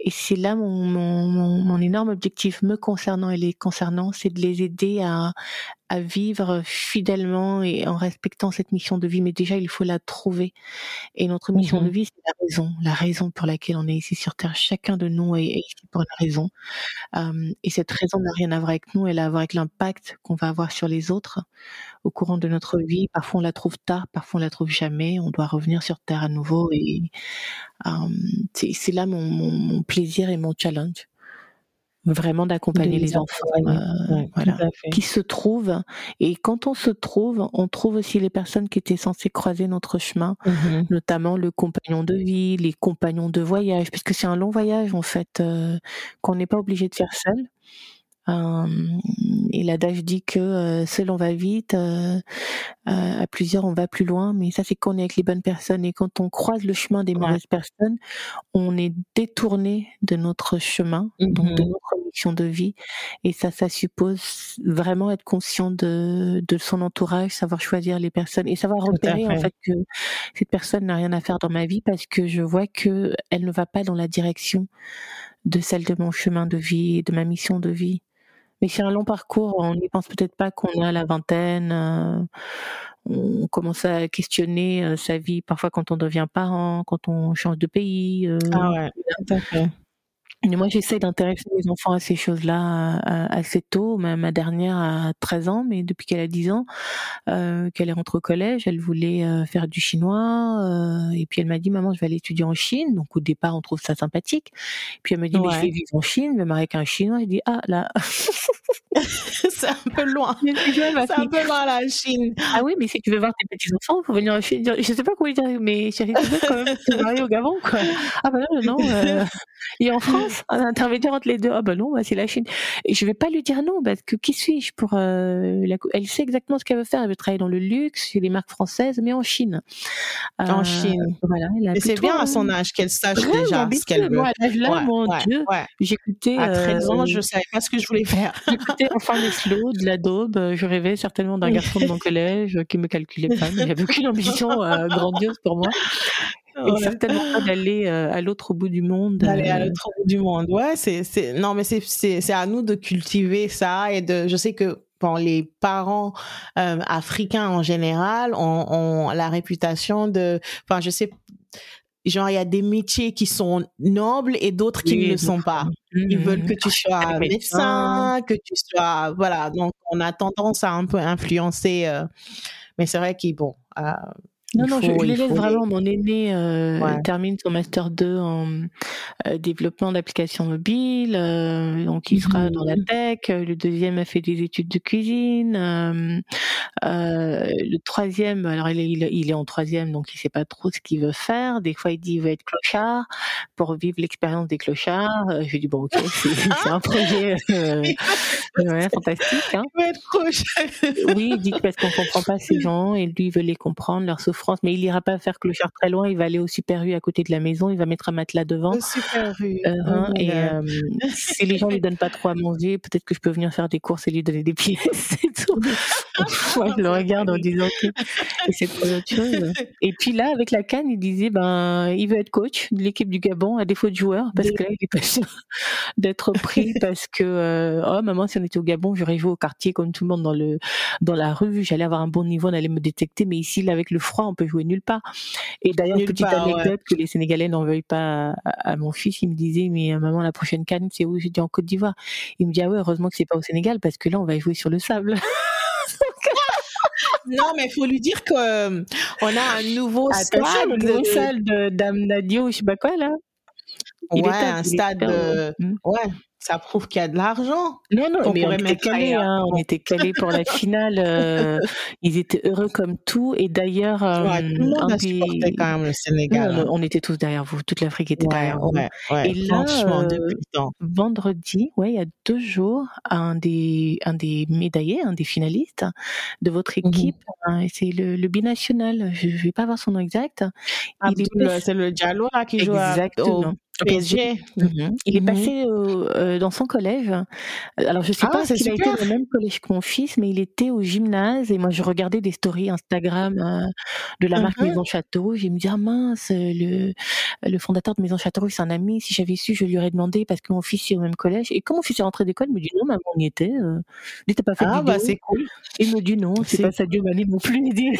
Et c'est là mon, mon, mon, énorme objectif me concernant et les concernant, c'est de les aider à, à vivre fidèlement et en respectant cette mission de vie. Mais déjà, il faut la trouver. Et notre mission de mmh vie, c'est la raison, la raison pour laquelle on est ici sur Terre. Chacun de nous est, ici pour une raison. et cette raison n'a rien à voir avec nous, elle a à voir avec l'impact qu'on va avoir sur les autres au courant de notre vie. Parfois, on la trouve tard, parfois, on la trouve jamais. On doit revenir sur Terre à nouveau. Et c'est là mon, mon plaisir et mon challenge vraiment d'accompagner les, enfants, euh, voilà, qui se trouvent. Et quand on se trouve, on trouve aussi les personnes qui étaient censées croiser notre chemin, mmh notamment le compagnon de vie, les compagnons de voyage, puisque c'est un long voyage en fait euh, qu'on n'est pas obligé de faire seul. Euh, et l'adage dit que euh, seul on va vite, euh, à plusieurs on va plus loin, mais ça c'est qu'on est avec les bonnes personnes. Et quand on croise le chemin des mauvaises personnes, on est détourné de notre chemin, donc de mmh notre mission de vie. Et ça, ça suppose vraiment être conscient de, de son entourage, savoir choisir les personnes et savoir repérer en fait que cette personne n'a rien à faire dans ma vie parce que je vois que elle ne va pas dans la direction de celle de mon chemin de vie, de ma mission de vie. Mais c'est un long parcours, on n'y pense peut-être pas qu'on a la vingtaine, euh, on commence à questionner euh, sa vie parfois quand on devient parent, quand on change de pays. Euh, ah ouais, moi, j'essaie d'intéresser mes enfants à ces choses-là euh, assez tôt. Ma, ma, dernière a 13 ans, mais depuis qu'elle a 10 ans, euh, qu'elle est rentrée au collège, elle voulait euh, faire du chinois. Euh, et puis elle m'a dit, maman, je vais aller étudier en Chine. Donc au départ, on trouve ça sympathique. Puis elle me dit, mais je vais vivre en Chine, je vais marier avec un chinois. Je dis, ah là, (laughs) (laughs) c'est un peu loin. c'est un peu loin la Chine. Ah oui, mais si tu veux voir tes petits enfants, il faut venir en Chine. Je sais pas comment dire, mais chérie, tu veux quand même te marier au Gabon, quoi. (laughs) Ah bah non, non. et en France un intermédiaire entre les deux. Ah ben non, bah, c'est la Chine. Et je vais pas lui dire non, parce que qui suis-je pour euh, Elle sait exactement ce qu'elle veut faire. Elle veut travailler dans le luxe, chez les marques françaises, mais en Chine. en euh, Chine. Voilà. Mais c'est bien à son âge qu'elle sache déjà ce qu'elle veut. Moi, à l'âge là, mon Dieu, j'écoutais. À 13 ans, euh, je savais pas ce que je voulais faire. (laughs) j'écoutais enfin les slow de la daube. Je rêvais certainement d'un garçon de mon collège qui me calculait pas, mais j'avais aucune ambition grandiose pour moi. Et certainement pas d'aller à l'autre bout du monde. D'aller à l'autre bout du monde, ouais. C'est, non, mais c'est, c'est, à nous de cultiver ça et de. Je sais que bon, les parents africains en général ont, ont, la réputation de. Enfin, je sais genre il y a des métiers qui sont nobles et d'autres qui ne le sont pas. Ils veulent que tu sois médecin, que tu sois voilà. Donc on a tendance à un peu influencer. Euh, mais c'est vrai qu'ils bon. Euh, non, non, je, l'élève vraiment. Mon aîné euh, termine son master 2 en euh, développement d'applications mobiles, euh, donc il sera dans la mmh. tech. Le deuxième a fait des études de cuisine. Euh, le troisième, alors il est, il est en troisième, donc il sait pas trop ce qu'il veut faire. Des fois, il dit il veut être clochard pour vivre l'expérience des clochards. Je lui dis bon, ok, c'est (laughs) un projet ouais, fantastique. Hein. Il veut être clochard. oui, il dit parce qu'on comprend pas ces (laughs) gens et lui il veut les comprendre, leur souffrance mais il ira pas faire clochard très loin. Il va aller au Super U à côté de la maison. Il va mettre un matelas devant. Super U. Euh, oh hein, et euh, si les gens lui donnent pas trop à manger, peut-être que je peux venir faire des courses et lui donner des (laughs) pièces. Et tout. (laughs) (laughs) je le regarde en disant que c'est trop autre chose. Et puis là, avec la canne, il disait ben il veut être coach de l'équipe du Gabon à défaut de joueur parce que là, il est pas sûr (laughs) d'être pris parce que euh, oh maman, si on était au Gabon, j'aurais joué au quartier comme tout le monde dans le dans la rue. J'allais avoir un bon niveau, on allait me détecter. Mais ici, là, avec le froid, on peut jouer nulle part. Et d'ailleurs, petite anecdote que les Sénégalais n'en veuillent pas à, mon fils, il me disait, mais euh, maman, la prochaine canne, c'est où? J'ai dit en Côte d'Ivoire. Il me dit, ah ouais, heureusement que c'est pas au Sénégal parce que là, on va jouer sur le sable. (laughs) non, mais il faut lui dire qu'on euh, a un nouveau stade. le nouveau stade de Dame Nadio, je sais pas quoi, là. ouais, un stade. Hmm. Ouais, ça prouve qu'il y a de l'argent. Non, non, mais on était calés, hein, on était calés pour la finale. Euh, (laughs) ils étaient heureux comme tout. Et d'ailleurs, ouais, tout le monde a quand même le Sénégal. on, était tous derrière vous. Toute l'Afrique était derrière vous. et là, euh, vendredi, ouais, il y a deux jours, un des, un des médaillés, un des finalistes de votre mmh équipe, hein, c'est le, le, binational. Je ne vais pas voir son nom exact. C'est le Diallo qui joue Exactement. PSG. Mhm. Il est mhm. passé euh, dans son collège. Alors je sais ah, pas s'il a été dans le même collège que mon fils, mais il était au gymnase et moi je regardais des stories Instagram euh, de la marque mhm. Maison Château. J'ai me dit ah mince le le fondateur de Maison Château c'est un ami. Si j'avais su, je lui aurais demandé parce que mon fils est au même collège. Et quand mon fils est rentré d'école, il me dit non maman on y était. Euh. Il pas fait ah, bah c'est cool. Il me dit non c'est pas Sadio Mané non plus. Il dit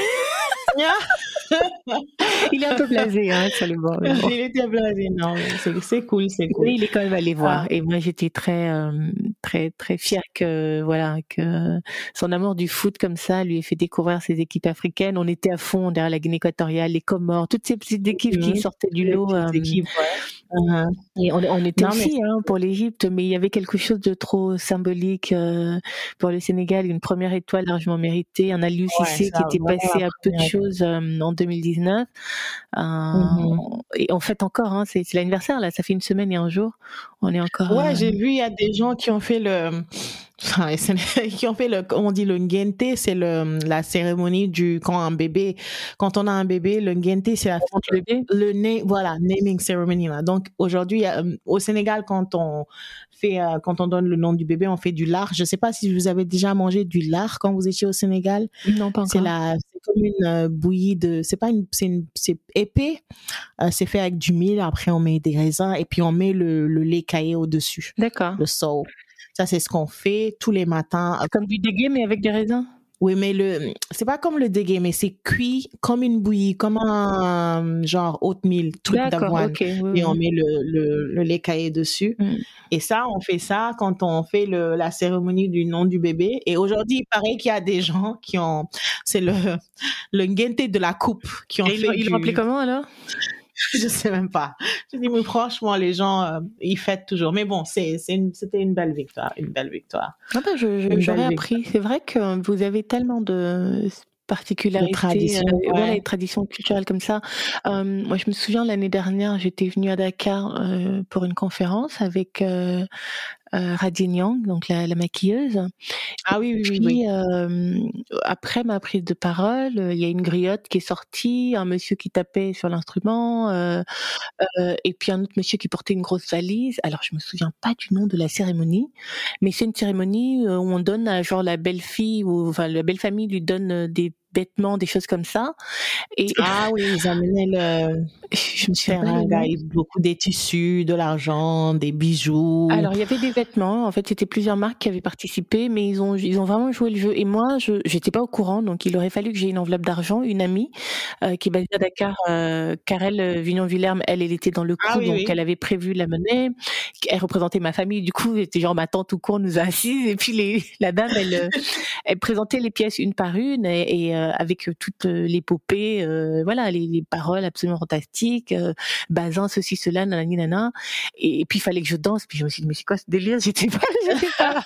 (laughs) il est un peu blasé, hein, absolument. Il était blasé, non, c'est cool, c'est cool. il est quand même allé voir. Ah. Et moi, j'étais très, euh, très, très fière que, voilà, que son amour du foot comme ça lui ait fait découvrir ses équipes africaines. On était à fond derrière la Guinée équatoriale, les Comores, toutes ces petites équipes qui sortaient du lot. Euh, équipes, uh-huh. Et on, était aussi hein, pour l'Égypte, mais il y avait quelque chose de trop symbolique euh, pour le Sénégal, une première étoile largement méritée, un Aliou Cissé qui était passé à peu de choses en 2019. Mmh et en fait encore, hein, c'est l'anniversaire là, ça fait une semaine et un jour. On est encore. Ouais, j'ai vu il y a des gens qui ont fait le (laughs) qui ont fait le, on dit le ngente, c'est le, la cérémonie du, quand un bébé, quand on a un bébé, le ngente, c'est la, le, le voilà, naming ceremony, là. Donc, aujourd'hui, euh, au Sénégal, quand on fait, euh, quand on donne le nom du bébé, on fait du lard. Je sais pas si vous avez déjà mangé du lard quand vous étiez au Sénégal. Non, pas encore. C'est la, c'est comme une euh, bouillie de, c'est pas une, c'est une, c'est épais. c'est fait avec du mil. Après, on met des raisins et puis on met le, le lait caillé au-dessus. D'accord. Le saut. Ça, c'est ce qu'on fait tous les matins. Comme du dégué, mais avec des raisins? Oui, mais le c'est pas comme le dégué, mais c'est cuit comme une bouillie, comme un genre oatmeal, truc d'avoine. et on met le, le, lait caillé dessus. Mm. Et ça, on fait ça quand on fait le, la cérémonie du nom du bébé. Et aujourd'hui, il paraît qu'il y a des gens qui ont, c'est le, le de la coupe qui ont fait. Ils l'ont appelé comment alors? (laughs) je sais même pas. Je dis, mais franchement, les gens, euh, ils fêtent toujours. Mais bon, c'était une belle victoire, une belle victoire. Ah je, j'aurais appris. C'est vrai que vous avez tellement de particularités, traditions, euh, traditions culturelles comme ça. Euh, moi, je me souviens l'année dernière, j'étais venue à Dakar pour une conférence avec euh, donc la, maquilleuse. Ah oui, oui, oui. Euh, après ma prise de parole, il y a une griotte qui est sortie, un monsieur qui tapait sur l'instrument, euh, euh, et puis un autre monsieur qui portait une grosse valise. Alors je me souviens pas du nom de la cérémonie, mais c'est une cérémonie où on donne à genre la belle fille ou enfin la belle famille lui donne des vêtements, des choses comme ça. Et (laughs) ah oui, ils amenaient le je me suis beaucoup des tissus, de l'argent, des bijoux. Alors il y avait des vêtements. En fait, c'était plusieurs marques qui avaient participé, mais ils ont ils ont vraiment joué le jeu. Et moi, je j'étais pas au courant, donc il aurait fallu que j'ai une enveloppe d'argent. Une amie euh, qui est basée à Dakar, euh, Karel euh, Vignon-Villerme, elle, elle était dans le ah coup, donc elle avait prévu la monnaie. Elle représentait ma famille. Du coup, c'était genre ma tante tout court nous a assises et puis les, la dame, elle, euh, (laughs) elle présentait les pièces une par une et, et avec toute l'épopée, voilà, les, les paroles absolument fantastiques euh, Bazin, ceci, cela, nanani, nana. Et, et puis il fallait que je danse. Puis je me suis dit, mais c'est quoi ce délire? (laughs) J'étais pas, j'étais pas.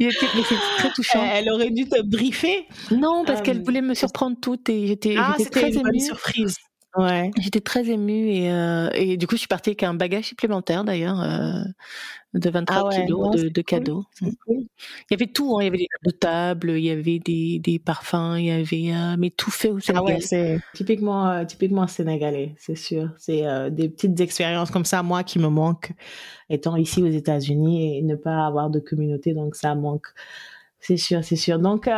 mais c'était très touchant. Elle aurait dû te briefer. Non, parce qu'elle euh, voulait me surprendre toute et j'étais ah, très une émue. surprise. Ouais. J'étais très émue et, euh, et du coup, je suis partie avec un bagage supplémentaire d'ailleurs euh, de 23 ah kilos de, de cadeaux. Mm. Il y avait tout, hein. il y avait des de table, il y avait des, des parfums, il y avait euh, mais tout fait au Sénégal. Ah ouais, c'est typiquement typiquement sénégalais, c'est sûr. C'est des petites expériences comme ça moi qui me manquent étant ici aux États-Unis et ne pas avoir de communauté donc ça manque. C'est sûr, c'est sûr. Donc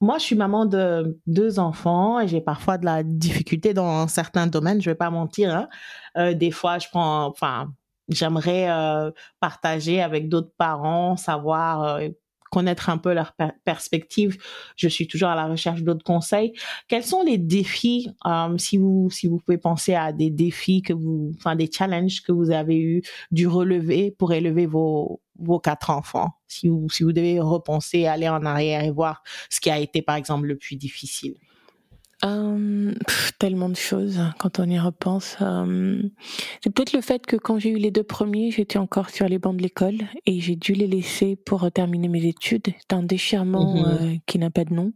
moi, je suis maman de deux enfants et j'ai parfois de la difficulté dans certains domaines. Je vais pas mentir. Hein. Euh, des fois, je prends, enfin, j'aimerais euh, partager avec d'autres parents, savoir euh, connaître un peu leur perspective. Je suis toujours à la recherche d'autres conseils. Quels sont les défis, euh, si vous si vous pouvez penser à des défis que vous, enfin des challenges que vous avez eu du relever pour élever vos vos quatre enfants. Si vous, si vous devez repenser, aller en arrière et voir ce qui a été, par exemple, le plus difficile euh, tellement de choses quand on y repense. Euh, c'est peut-être le fait que quand j'ai eu les deux premiers, j'étais encore sur les bancs de l'école et j'ai dû les laisser pour terminer mes études. C'est un déchirement mhm. euh, qui n'a pas de nom.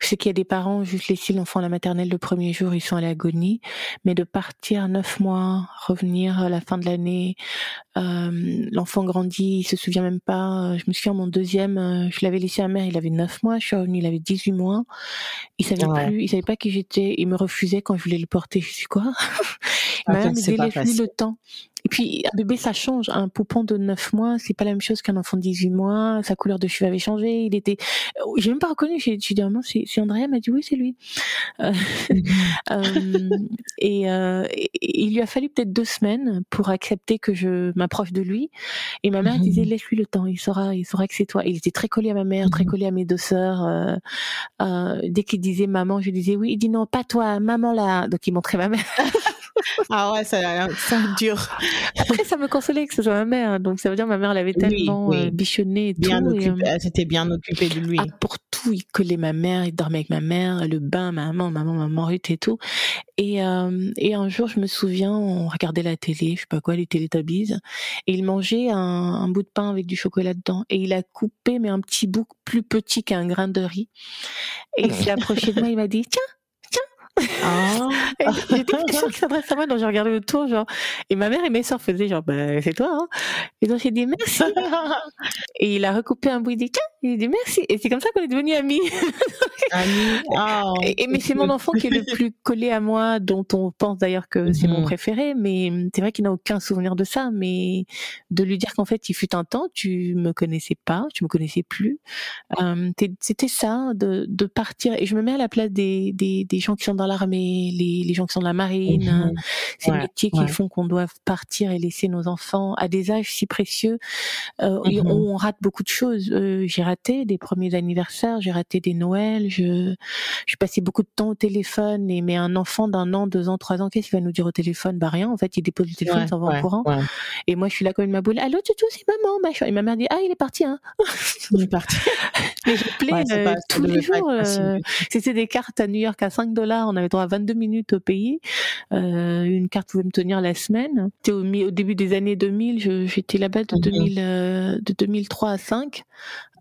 Je sais qu'il y a des parents juste laissé l'enfant à la maternelle le premier jour, ils sont à l'agonie, mais de partir neuf mois, revenir à la fin de l'année, euh, l'enfant grandit, il se souvient même pas. Je me souviens mon deuxième, je l'avais laissé à mère, il avait neuf mois, je suis revenue, il avait 18 mois. Il savait plus, il savait pas j'étais. Il me refusait quand je voulais le porter. Je suis quoi? Il m'a même le temps. Et puis, un bébé, ça change. Un poupon de 9 mois, c'est pas la même chose qu'un enfant de 18 mois. Sa couleur de cheveux avait changé. Il était, euh, j'ai même pas reconnu. J'ai dit, ah c'est, c'est Andrea. Elle m'a dit, oui, c'est lui. Euh, (laughs) euh, et, il lui a fallu peut-être deux semaines pour accepter que je m'approche de lui. Et ma mère disait, laisse-lui le temps. Il saura, il saura que c'est toi. Il était très collé à ma mère, très collé à mes deux sœurs. dès qu'il disait maman, je disais oui. Il dit non, pas toi, maman là. Donc il montrait ma mère. (laughs) (laughs) ah ouais, ça, ça dur. Après, ça me consolait que ce soit ma mère. Donc, ça veut dire que ma mère l'avait tellement euh, bichonné et bien tout. Occupé, euh, elle s'était bien occupée de lui. Ah, pour tout, il collait ma mère, il dormait avec ma mère, le bain, maman, maman, maman, Ruth et tout. Et, euh, et un jour, je me souviens, on regardait la télé, je sais pas quoi, les télétabbies, et il mangeait un, un bout de pain avec du chocolat dedans. Et il a coupé, mais un petit bout plus petit qu'un grain de riz. Et (laughs) il s'est approché de moi, il m'a dit, tiens, ah. J'étais (laughs) sûre qu'il s'adresse à moi, donc j'ai regardé autour, genre, et ma mère et mes soeurs faisaient genre, bah, c'est toi, hein. Et donc j'ai dit merci. (laughs) et il a recoupé un il dit, tiens, il dit merci. Et c'est comme ça qu'on est devenus amis. (laughs) amis. Oh, et, mais c'est mon enfant qui est le plus collé à moi, dont on pense d'ailleurs que c'est mon mhm. préféré, mais c'est vrai qu'il n'a aucun souvenir de ça, mais de lui dire qu'en fait, il fut un temps, tu me connaissais pas, tu me connaissais plus. Euh, c'était ça, de, de partir. Et je me mets à la place des, des, des gens qui sont dans l'armée, les, les gens qui sont dans la marine, mhm. ces métiers qui font qu'on doit partir et laisser nos enfants à des âges si précieux. Euh, mhm. on, rate beaucoup de choses. Euh, j'ai raté des premiers anniversaires, j'ai raté des Noëls, je, je passais beaucoup de temps au téléphone. Et mais un enfant d'un an, deux ans, trois ans, qu'est-ce qu'il va nous dire au téléphone? Bah rien. En fait, il dépose le téléphone, il s'en va en courant. Et moi, je suis là comme une ma boule. Allô, tout, c'est maman. Machin. Et ma mère dit ah, il est parti. Hein. Il est parti. (laughs) mais je plais euh, tous les jours. C'était des cartes à New York à 5 dollars avait droit à 22 minutes au pays. Euh, une carte pouvait me tenir la semaine. C'était au, au, début des années 2000. J'étais là-bas de, 2000, euh, de 2003 à 5.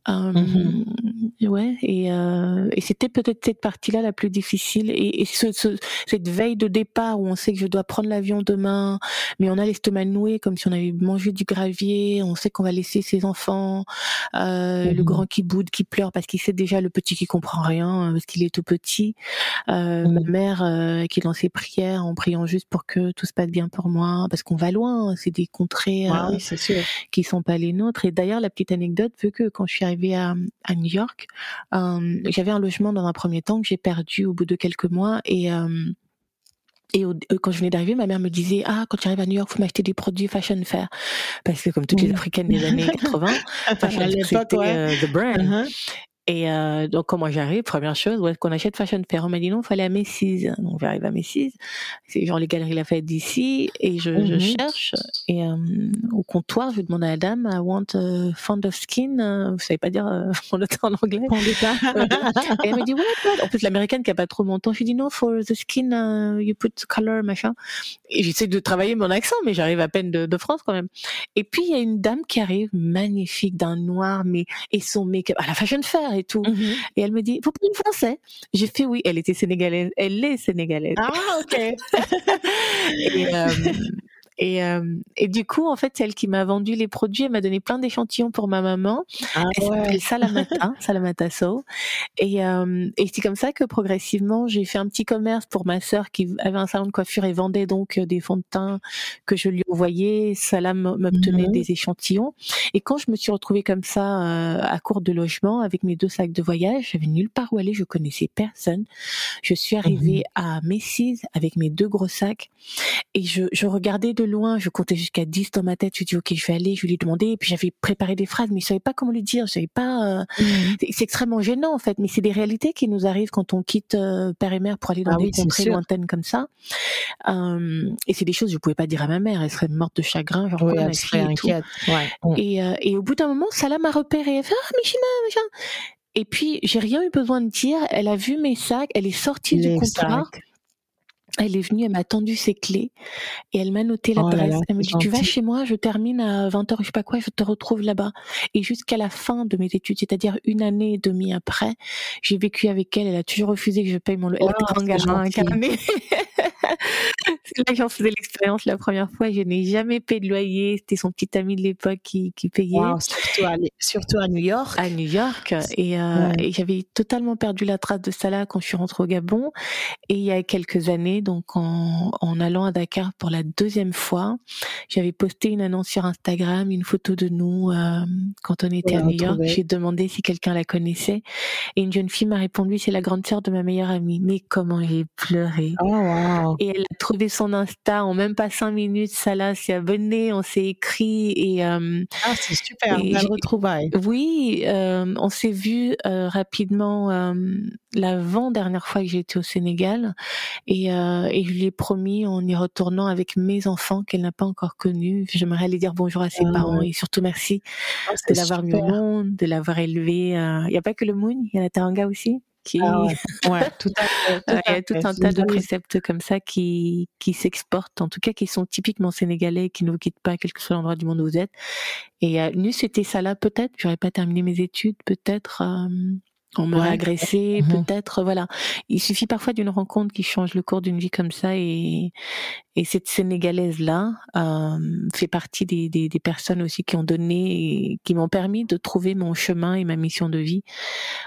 Euh, mm-hmm. Ouais, et, euh, et c'était peut-être cette partie-là la plus difficile. Et, et ce, ce, cette veille de départ où on sait que je dois prendre l'avion demain, mais on a l'estomac noué comme si on avait mangé du gravier. On sait qu'on va laisser ses enfants, euh, le mm-hmm. grand qui boude, qui pleure parce qu'il sait déjà le petit qui comprend rien hein, parce qu'il est tout petit. Euh, Ma mm-hmm. mère euh, qui est dans ses prières en priant juste pour que tout se passe bien pour moi parce qu'on va loin. C'est des contrées euh, oui, qui sont pas les nôtres. Et d'ailleurs, la petite anecdote veut que quand je suis arrivée à, à New York, euh, j'avais un logement dans un premier temps que j'ai perdu au bout de quelques mois et et quand je venais d'arriver, ma mère me disait ah quand tu arrives à New York, faut m'acheter des produits Fashion Fair parce que comme toutes les africaines des années 80, (laughs) Fashion Fair c'était the brand. Uh-huh. Et euh, donc, quand moi j'arrive, première chose, où est-ce qu'on achète Fashion Fair? On m'a dit non, il fallait à Macy's. Donc, j'arrive à Macy's. C'est genre les galeries Lafayette d'ici. Et je, je, mhm. cherche. Et euh, au comptoir, je demande à la dame, I want a fond of skin. Euh, vous savez pas dire euh, (laughs) fond de teint en anglais (laughs) et elle me dit, what, what En plus, l'américaine qui a pas trop mon temps, je lui dis, non, for the skin, uh, you put color, machin. Et j'essaie de travailler mon accent, mais j'arrive à peine de, de France quand même. Et puis, il y a une dame qui arrive, magnifique, d'un noir, mais, et son make-up, à la Fashion Fair et tout. Mhm. Et elle me dit, vous parlez français? J'ai fait oui. Elle était sénégalaise. Elle est sénégalaise. Ah, ok. (laughs) et, euh, et, euh, et du coup, en fait, celle qui m'a vendu les produits, elle m'a donné plein d'échantillons pour ma maman. Ah, elle s'appelle Salamata, (laughs) Salamata So. Et, euh, et c'est comme ça que progressivement, j'ai fait un petit commerce pour ma sœur qui avait un salon de coiffure et vendait donc euh, des fonds de teint que je lui envoyais. Salam m'obtenait mhm. des échantillons. Et quand je me suis retrouvée comme ça euh, à court de logement avec mes deux sacs de voyage, j'avais nulle part où aller, je connaissais personne. Je suis arrivée mhm. à Macy's avec mes deux gros sacs et je, je regardais de loin, je comptais jusqu'à 10 dans ma tête, je dis ok, je vais aller, je lui ai demandé, et puis j'avais préparé des phrases, mais je savais pas comment lui dire, je savais pas. Euh, mmh. C'est extrêmement gênant en fait, mais c'est des réalités qui nous arrivent quand on quitte euh, père et mère pour aller dans ah des contrées lointaines comme ça. Euh, et c'est des choses que je pouvais pas dire à ma mère, elle serait morte de chagrin, genre oui, elle serait inquiète. Et, euh, et, au bout d'un moment, Salah m'a repéré, elle fait ah Michina, machin. Et puis j'ai rien eu besoin de dire, elle a vu mes sacs, elle est sortie du comptoir. Elle est venue, elle m'a tendu ses clés et elle m'a noté oh l'adresse. elle me dit tu vas chez moi, je termine à 20h, je sais pas quoi, je te retrouve là-bas. Et jusqu'à la fin de mes études, c'est-à-dire une année et demie après, j'ai vécu avec elle. Elle a toujours refusé que je paye mon loyer. Elle a un incarné. (laughs) c'est là que j'en faisais l'expérience la première fois. Je n'ai jamais payé de loyer. C'était son petit ami de l'époque qui, qui payait. surtout, à, New York. À New York. Et, euh, et j'avais totalement perdu la trace de ça là quand je suis rentrée au Gabon. Et il y a quelques années, donc en, en allant à Dakar pour la deuxième fois, j'avais posté une annonce sur Instagram, une photo de nous euh, quand on était à New York. J'ai demandé si quelqu'un la connaissait. Et une jeune fille m'a répondu, c'est la grande sœur de ma meilleure amie. Mais comment j'ai pleuré. Oh, wow. Et elle a trouvé son Insta en même pas cinq minutes. Salah s'est abonnée, on s'est écrit et euh, ah c'est super, belle retrouvaille. Oui, euh, on s'est vu rapidement l'avant dernière fois que j'étais au Sénégal et, euh, et je lui ai promis en y retournant avec mes enfants qu'elle n'a pas encore connus. J'aimerais aller dire bonjour à ses ah parents et surtout merci ah, de l'avoir mis au monde, de l'avoir élevé. Il n'y a pas que le Moon, il y a la Taranga aussi. Ah (laughs) ouais. tout à fait, il y a tout un tas de préceptes comme ça qui, qui s'exportent, en tout cas qui sont typiquement sénégalais, qui ne vous quittent pas, quel que soit l'endroit du monde où vous êtes. Et euh, nu, c'était ça là, peut-être? J'aurais pas terminé mes études, peut-être. Euh, on m'aurait agressé, peut-être, voilà. Il suffit parfois d'une rencontre qui change le cours d'une vie comme ça et, et cette Sénégalaise-là euh, fait partie des, des, des, personnes aussi qui ont donné, qui m'ont permis de trouver mon chemin et ma mission de vie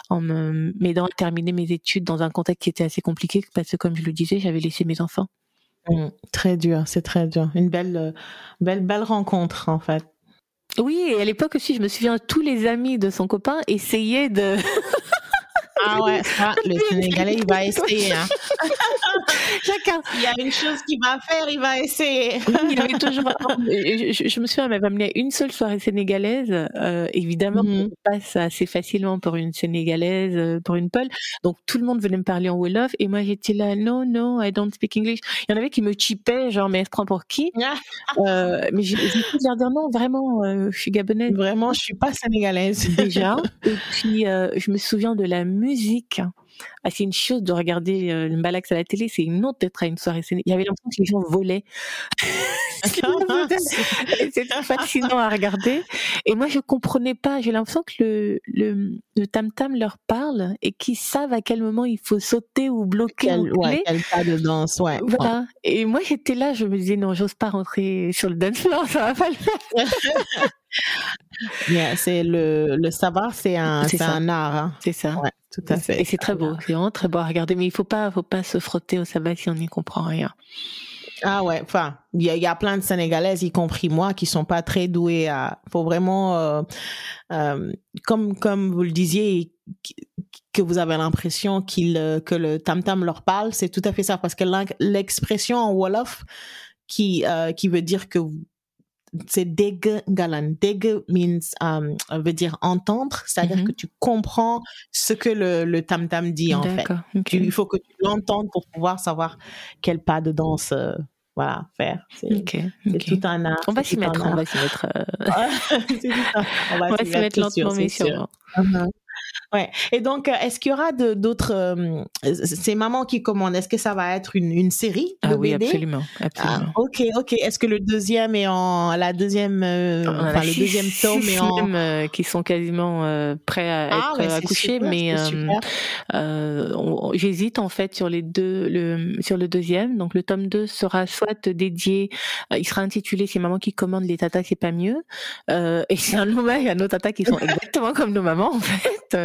en m'aidant à terminer mes études dans un contexte qui était assez compliqué parce que, comme je le disais, j'avais laissé mes enfants. Mmh, très dur, c'est très dur. Une belle, belle, belle rencontre en fait. Oui, et à l'époque aussi, je me souviens, tous les amis de son copain essayaient de (laughs) Ah ouais, ça, le Sénégalais, il va essayer. Hein. (laughs) Chacun. Il y a une chose qu'il va faire, il va essayer. il avait toujours. Je, me souviens, elle m'avait amené une seule soirée sénégalaise. Euh, évidemment, mm on passe assez facilement pour une sénégalaise, euh, pour une Peul. Donc tout le monde venait me parler en Wolof et moi j'étais là, non, non, I don't speak English. Il y en avait qui me chipaient, genre, mais elle se prend pour qui euh, Mais j'ai pu leur dire non, vraiment, euh, je suis gabonaise. Vraiment, je suis pas sénégalaise déjà. et puis je me souviens de la musique musique. Ah, c'est une chose de regarder euh, le Mbalax à la télé, c'est une autre d'être à une soirée Il y avait l'impression que les gens volaient. (laughs) C'était (laughs) fascinant à regarder. Et moi, je comprenais pas. J'ai l'impression que le, le, tam tam leur parle et qu'ils savent à quel moment il faut sauter ou bloquer. Quel, ouais, quel pas de danse, ouais. Voilà. Et moi, j'étais là, je me disais, non, j'ose pas rentrer sur le dance floor, ça va pas le faire. (laughs) c'est le, le savoir, c'est un, c'est un art. Hein. C'est ça. Ouais, tout à fait. Et c'est très beau, très beau à regarder. Mais il faut pas, faut pas se frotter au sabbat si on n'y comprend rien. Ah ouais, enfin, il y, a plein de Sénégalaises, y compris moi, qui sont pas très douées à. Faut vraiment, euh, euh, comme comme vous le disiez, que vous avez l'impression qu'il euh, que le tam tam leur parle, c'est tout à fait ça, parce que l'expression en wolof qui qui veut dire que c'est deg galan. Deg means um, veut dire entendre, c'est-à-dire mm-hmm. que tu comprends ce que le, le tam tam dit en fait. il faut que tu l'entendes pour pouvoir savoir quel pas de danse euh, voilà faire. C'est tout un art. On va s'y mettre, on va s'y mettre. (laughs) on (laughs) va, s'y mettre, lentement mais sûrement. Uh-huh. Ouais. Et donc, euh, est-ce qu'il y aura d'autres euh, ces mamans qui commandent Est-ce que ça va être une, une série de ah oui, absolument, absolument. Ah, ok, ok. Est-ce que le deuxième est en la deuxième, euh, enfin le deuxième tome est en euh, qui sont quasiment prêts à ah, être accouchés, mais j'hésite en fait sur les deux, le sur le deuxième. Donc le tome 2 sera soit dédié, il sera intitulé "C'est maman qui commande les tatas, c'est pas mieux", et (laughs) c'est un hommage à nos tatas qui sont exactement comme nos mamans en fait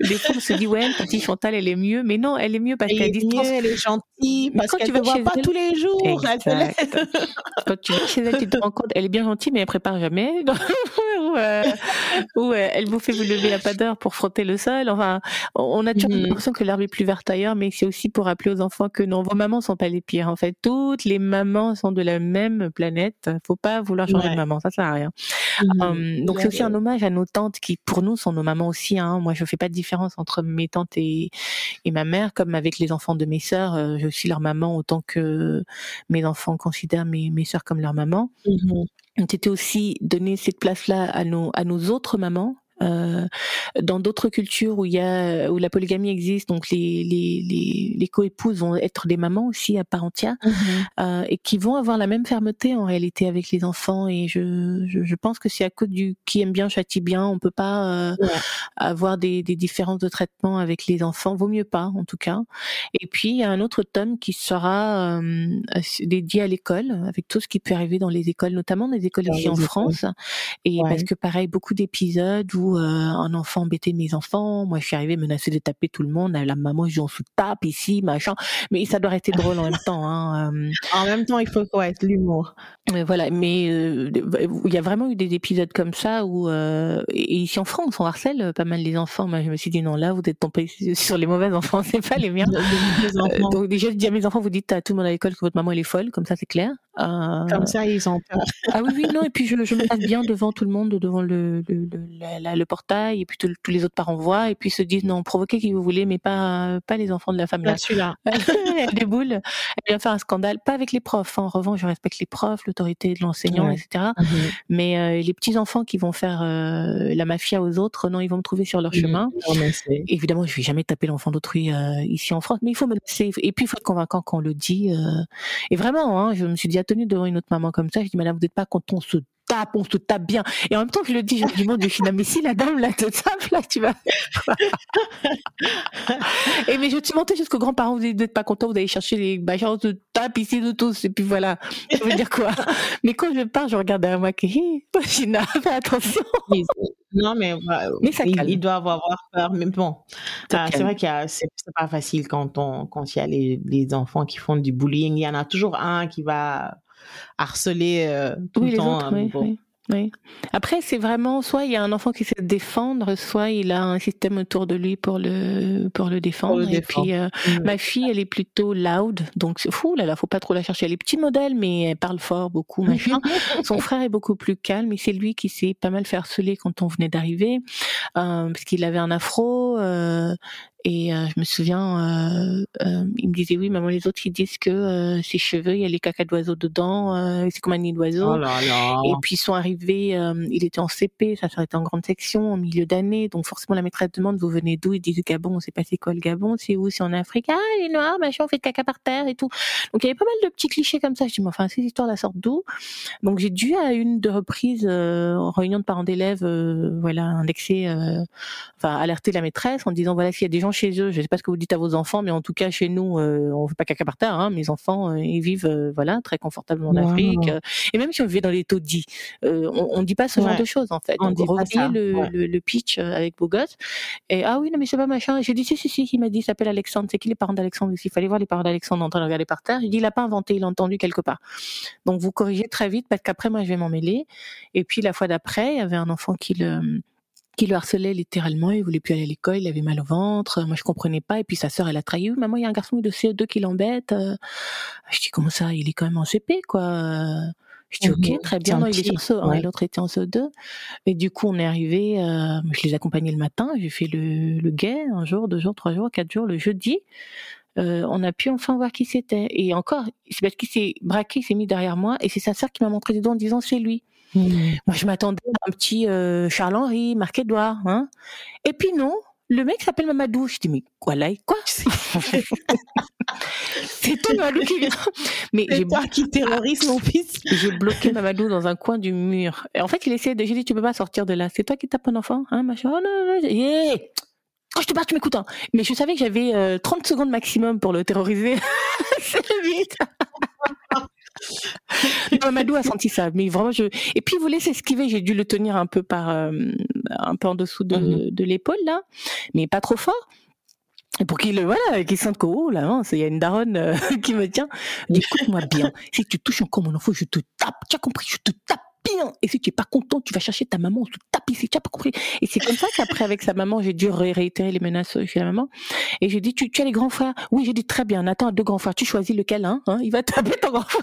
des fois on se dit ouais petite Chantal elle est mieux. Mais non elle est mieux parce qu'elle est mieux elle est gentille parce qu'elle ne voit pas tous les jours quand tu vas chez elle tu te rends compte elle est bien gentille mais elle prépare jamais (laughs) euh, ou euh, elle vous fait vous lever à pas d'heure pour frotter le sol enfin on a toujours mhm. l'impression que l'herbe est plus verte ailleurs mais c'est aussi pour rappeler aux enfants que non vos mamans sont pas les pires en fait toutes les mamans sont de la même planète faut pas vouloir changer de maman ça sert à rien mhm. hum, donc c'est aussi un hommage à nos tantes qui pour nous sont nos mamans aussi hein. moi je fais pas de différence entre mes tantes et, et ma mère, comme avec les enfants de mes sœurs, euh, je suis leur maman autant que mes enfants considèrent mes, mes sœurs comme leur maman. Mmh C'était aussi donner cette place-là à nos, à nos autres mamans, euh, dans d'autres cultures où il y a où la polygamie existe, donc les les les, les coépouses vont être des mamans aussi à part entière mhm. euh, et qui vont avoir la même fermeté en réalité avec les enfants. Et je je, je pense que c'est à cause du qui aime bien châtie bien, on peut pas euh, avoir des, des différences de traitement avec les enfants. Vaut mieux pas en tout cas. Et puis il y a un autre tome qui sera euh, dédié à l'école avec tout ce qui peut arriver dans les écoles, notamment dans les écoles ici en France. Et parce que pareil beaucoup d'épisodes où euh, un enfant embêtait mes enfants. Moi, je suis arrivée menacée de taper tout le monde. La maman, je on se tape ici, machin. Mais ça doit rester drôle en même temps. Hein. Euh. En même temps, il faut être l'humour. Voilà, mais euh, il y a vraiment eu des épisodes comme ça où et ici en France, on harcèle pas mal les enfants. Moi, je me suis dit non, là, vous êtes tombés (laughs) sur les mauvais enfants, (laughs) c'est pas les miens. donc déjà, je dis à mes enfants, vous dites à tout le monde à l'école que votre maman elle est folle, comme ça c'est clair. Comme ça, ils ont peur. ah oui, oui, non. Et puis je, je me passe bien devant tout le monde, devant le, le, le, le portail, et puis tous les autres parents voient, et puis se disent non, provoquez qui vous voulez, mais pas pas les enfants de la famille. celui-là. (laughs) elle déboule, elle vient faire un scandale, pas avec les profs. En revanche, je respecte les profs, l'autorité de l'enseignant, etc. Mhm. Mais euh, les petits enfants qui vont faire euh, la mafia aux autres, non, ils vont me trouver sur leur mhm. chemin. Évidemment, je vais jamais taper l'enfant d'autrui euh, ici en France, mais il faut me laisser. Et puis, il faut être convaincant quand on le dit. Et vraiment, hein, je me suis tenue devant une autre maman comme ça. Je dis, madame, vous n'êtes pas quand on se tape, on se tape bien. Et en même temps, je le dis, je dis, mon Dieu, mais si la dame là te tape, là, tu vas. et mais je suis montée jusqu'aux grands-parents, vous n'êtes pas contents, vous allez chercher les machins, on se tape ici de tous, et puis voilà. Je veux dire quoi? Mais quand je pars, je regarde derrière moi, je non, fais attention. Non, mais, mais ça il, il, doit avoir peur. Mais bon, ah, c'est vrai qu'il y a, c'est, pas facile quand on, quand il y a les, les enfants qui font du bullying. Il y en a toujours un qui va harceler euh, tout le temps. Autres, hein, oui, Après, c'est vraiment soit il y a un enfant qui sait défendre, soit il a un système autour de lui pour le pour le défendre. et puis euh, mmh. ma fille, elle est plutôt loud, donc c'est fou là, là, faut pas trop la chercher. Elle est petit modèle, mais elle parle fort beaucoup, machin. (laughs) Son frère est beaucoup plus calme, et c'est lui qui s'est pas mal fait harceler quand on venait d'arriver, euh, parce qu'il avait un afro. Euh, et euh, je me souviens, euh, euh, il me disait oui, maman, les autres ils disent que ses cheveux, il y a les caca d'oiseaux dedans, c'est comme un nid d'oiseau. Oh et puis ils sont arrivés, il était en CP, ça s'arrêtait en grande section, en milieu d'année, donc forcément la maîtresse demande vous venez d'où? Ils disent Gabon, on sait pas c'est quoi le Gabon, c'est où? C'est en Afrique? Ah, les noirs, machin, on fait caca par terre et tout. Donc il y avait pas mal de petits clichés comme ça. Je dis mais enfin ces histoires la sortent d'où? Donc j'ai dû à une de reprises en réunion de parents d'élèves, voilà, indexer, enfin alerter la maîtresse en disant voilà s'il y a des gens chez eux. Je ne sais pas ce que vous dites à vos enfants, mais en tout cas chez nous, euh, on ne fait pas caca par terre. Hein. Mes enfants, euh, ils vivent euh, voilà très confortablement en Afrique. et même si on vivait dans les taudis, on, dit pas ce genre de choses en fait. On dit le, le, le, pitch avec beau gosse. Et ah oui, non mais c'est pas machin. J'ai dit si si si. Il m'a dit, il s'appelle Alexandre. C'est qui les parents d'Alexandre Il fallait voir les parents d'Alexandre en train de regarder par terre. Il dit, il l'a pas inventé, il l'a entendu quelque part. Donc vous corrigez très vite parce qu'après moi je vais m'en mêler. Et puis la fois d'après, il y avait un enfant qui le qui le harcelait littéralement, il voulait plus aller à l'école, il avait mal au ventre, moi je comprenais pas, et puis sa sœur elle a trahi, maman il y a un garçon de CE2 qui l'embête, euh. je dis comment ça, il est quand même en CP quoi, je dis ok, mhm. très bien, non, il est sur ce, et l'autre était en CE2, et du coup on est arrivé, euh, je les accompagnais le matin, j'ai fait le, le guet, un jour, deux jours, trois jours, quatre jours, le jeudi, euh, on a pu enfin voir qui c'était. Et encore, c'est parce qu'il s'est braqué, il s'est mis derrière moi, et c'est sa sœur qui m'a montré les doigts en disant c'est lui. Mmh. Moi, je m'attendais à un petit euh, Charles-Henri, Marc-Édouard. Hein. Et puis non, le mec s'appelle Mamadou. Je dis, mais quoi (laughs) là Quoi? C'est toi Mamadou qui vient. Mais j'ai toi qui terrorise mon fils. J'ai bloqué Mamadou dans un coin du mur. Et en fait, il essayait de. J'ai dit, tu peux pas sortir de là. C'est toi qui tapes un enfant hein, machin. Oh non, non, non. Quand je te parle, tu m'écoutes. Hein. Mais je savais que j'avais 30 euh, secondes maximum pour le terroriser. (laughs) C'est vite. Mamadou a senti ça, mais vraiment je. Et puis il voulait s'esquiver, j'ai dû le tenir un peu par, euh, un peu en dessous de, mhm. de l'épaule là, mais pas trop fort. Et pour qu'il voilà, qu'il sente que oh là, il y a une daronne euh, (laughs) qui me tient. Écoute-moi bien, si tu touches encore mon enfant, je te tape. Tu as compris, je te tape bien. Et si tu es pas content, tu vas chercher ta maman, tu tapes ici, tu as pas compris. Et c'est comme ça qu'après, avec sa maman, j'ai dû réitérer les menaces chez la maman. Et j'ai dit, tu, tu as les grands frères? Oui, j'ai dit, très bien, attends, deux grands frères, tu choisis lequel, hein, hein? Il va taper ton grand frère.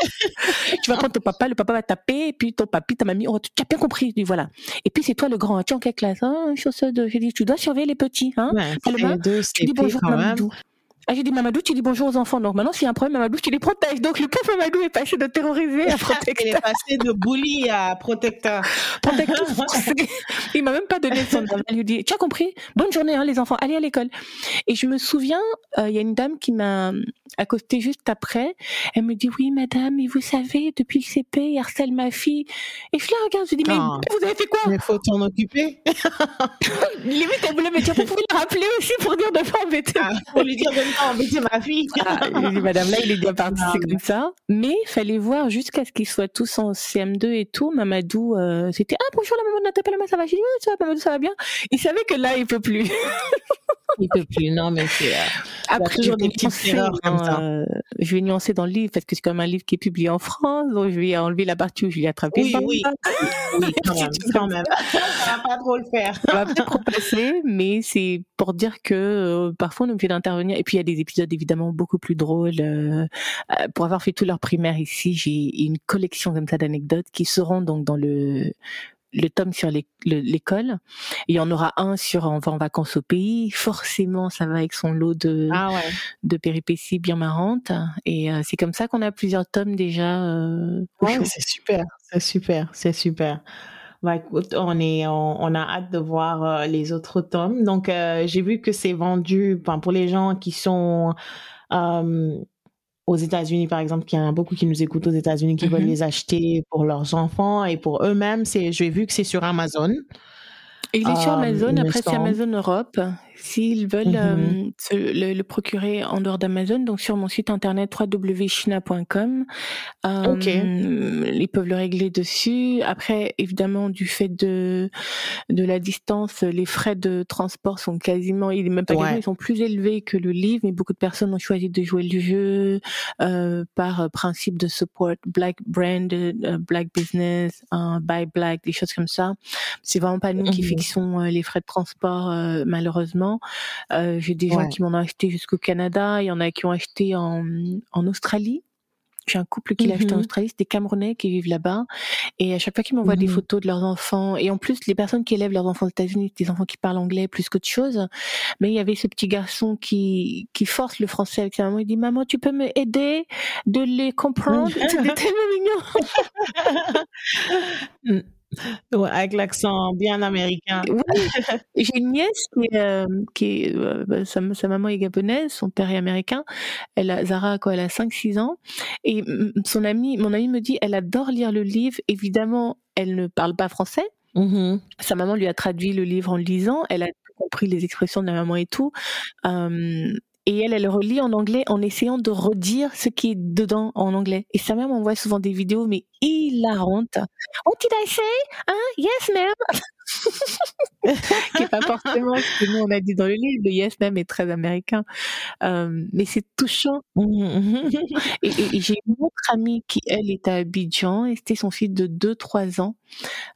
(laughs) tu vas prendre ton papa, le papa va taper, et puis ton papy, ta mamie, oh, tu as bien compris, dis voilà. Et puis c'est toi le grand, tu es en quelle classe? Hein, j'ai dit, tu dois surveiller les petits, hein? tu dis bonjour, maman. Ah, j'ai dit Mamadou, tu dis bonjour aux enfants. Donc maintenant, s'il y a un problème, Mamadou, tu les protèges. Donc le pauvre Mamadou est passé de terroriser à protecteur. (laughs) Il est passé de bully à protecteur. Protecteur (laughs) Il m'a même pas donné son nom. Il lui dit, tu as compris? Bonne journée, hein, les enfants, allez à l'école. Et je me souviens, euh, il y a une dame qui m'a accosté juste après. Elle me dit, oui, madame, et vous savez, depuis le CP, il harcèle ma fille. Et je la regarde, je dis, mais ah. vous avez fait quoi? Il faut t'en occuper. (laughs) Limite, elle voulait me dire, vous pouvez le rappeler aussi pour dire de pas embêter. Ah, pour lui dire de ne pas embêter ma fille. ah, je dis, madame, là, il est bien parti, c'est comme ça. Mais il fallait voir jusqu'à ce qu'ils soient tous en CM2 et tout. Mamadou, euh, c'était, ah, bonjour, la maman de Nathalie, ça va? J'ai dit, oui, ça va, Mamadou, ça va bien. Il savait que là, il peut plus. (laughs) il peut plus, non, mais c'est, euh, après, toujours des petites erreurs comme ça. Euh, je vais nuancer dans le livre parce que c'est comme un livre qui est publié en France, donc je vais enlever la partie où je l'ai attrapé. Oui, oui, oui, quand même, (laughs) quand même. Ça va pas trop le faire. Ça va peut-être passer, mais c'est pour dire que euh, parfois on est obligé d'intervenir. Et puis il y a des épisodes évidemment beaucoup plus drôles. Euh, pour avoir fait tout leur primaire ici, j'ai une collection comme ça d'anecdotes qui seront donc dans le le tome sur l'école. Il y en aura un sur on va en vacances au pays. Forcément, ça va avec son lot de, ah de péripéties bien marrantes. Et euh, c'est comme ça qu'on a plusieurs tomes déjà. Euh, c'est super, c'est super, c'est super. Bah écoute, on est, on, a hâte de voir euh, les autres tomes. Donc j'ai vu que c'est vendu, pour les gens qui sont aux États-Unis, par exemple, qu'il y en a beaucoup qui nous écoutent aux États-Unis, qui veulent mm-hmm. les acheter pour leurs enfants et pour eux-mêmes. C'est, j'ai vu que c'est sur Amazon. Il est sur Amazon, après c'est Amazon Europe s'ils veulent mmh euh, le, procurer en dehors d'Amazon, donc sur mon site internet www.china.com, euh, ils peuvent le régler dessus. Après, évidemment, du fait de de la distance, les frais de transport sont quasiment, ils même pas ils sont plus élevés que le livre, mais beaucoup de personnes ont choisi de jouer le jeu euh, par principe de support black brand, euh, black business, buy black, des choses comme ça. C'est vraiment pas nous qui mmh fixons les frais de transport, malheureusement. Euh, j'ai des gens qui m'en ont acheté jusqu'au Canada. Il y en a qui ont acheté en, en Australie. J'ai un couple qui l'a acheté en mmh Australie, c'est des Camerounais qui vivent là-bas. Et à chaque fois qu'ils m'envoient des mmh photos de leurs enfants, et en plus, les personnes qui élèvent leurs enfants aux États-Unis, des enfants qui parlent anglais plus qu'autre chose. Mais il y avait ce petit garçon qui, qui force le français avec sa maman. Il dit, maman, tu peux me aider de les comprendre? (laughs) C'était tellement mignon. (laughs) Ouais, avec l'accent bien américain. J'ai une nièce qui, euh, qui est, euh, bah, sa, maman est gabonaise, son père est américain. Elle a, Zara, quoi, elle a 5-6 ans. Et son ami, mon ami me dit, elle adore lire le livre. Évidemment, elle ne parle pas français. Mmh sa maman lui a traduit le livre en lisant. Elle a compris les expressions de la maman et tout. Et elle, elle relit en anglais en essayant de redire ce qui est dedans en anglais. Et sa mère m'envoie souvent des vidéos, mais hilarantes. What did I say? Hein? Yes, ma'am. (laughs) (laughs) qui n'est pas forcément ce que nous on a dit dans le livre. Le yes même est très américain, euh, mais c'est touchant. (laughs) et, j'ai une autre amie qui elle est à Abidjan et c'était son fils de 2-3 ans.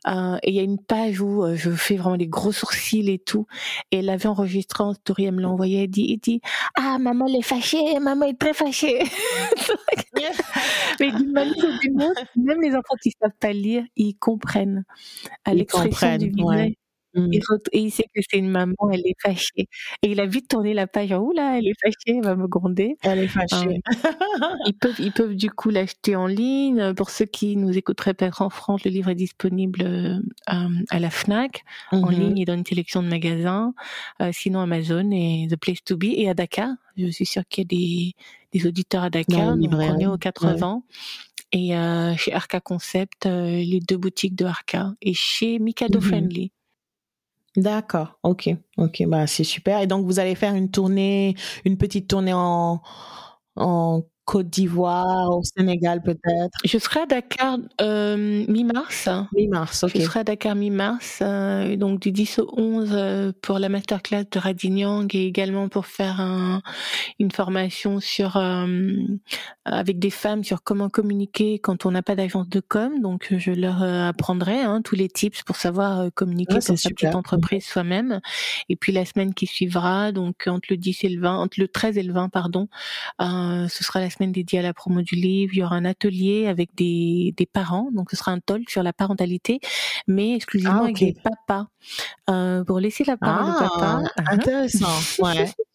Euh, et il y a une page où euh, je fais vraiment les gros sourcils et tout. Et elle avait enregistré en story, elle me l'a envoyé. Elle dit, elle dit, ah maman elle est fâchée, maman est très fâchée. (laughs) mais d'une manière ou d'une autre, même les enfants qui savent pas lire, ils comprennent à l'expression du visage. Mmh. Et, il sait que c'est une maman, elle est fâchée. Et il a vite tourné la page, ouh là, elle est fâchée, elle va me gronder. Elle est fâchée. ils, peuvent, ils peuvent du coup l'acheter en ligne. Pour ceux qui nous écouteraient peut-être en France, le livre est disponible euh, à la FNAC, en mmh ligne et dans une sélection de magasins. Euh, sinon Amazon et The Place to Be et à Dakar. Je suis sûre qu'il y a des, des auditeurs à Dakar, donc on est aux 80. Et euh, chez Arca Concept, les deux boutiques de Arca. Et chez Mikado mmh Friendly. D'accord, ok, ok, bah c'est super. Et donc vous allez faire une tournée, une petite tournée en, en Côte d'Ivoire, au Sénégal peut-être Je serai à Dakar euh, mi-mars. Mi-mars, ok. Je serai à Dakar mi-mars, euh, donc du 10 au 11 euh, pour la masterclass de Radinyang et également pour faire un, une formation sur avec des femmes sur comment communiquer quand on n'a pas d'agence de com. Donc je leur apprendrai hein, tous les tips pour savoir communiquer dans sa petite entreprise soi-même. Et puis la semaine qui suivra, donc entre le 10 et le 20, entre le 13 et le 20, pardon, ce sera la semaine dédiée à la promo du livre. Il y aura un atelier avec des, des parents, donc ce sera un talk sur la parentalité, mais exclusivement ah, avec des papas euh, pour laisser la parole au papa. Ah, intéressant. ouais. (laughs)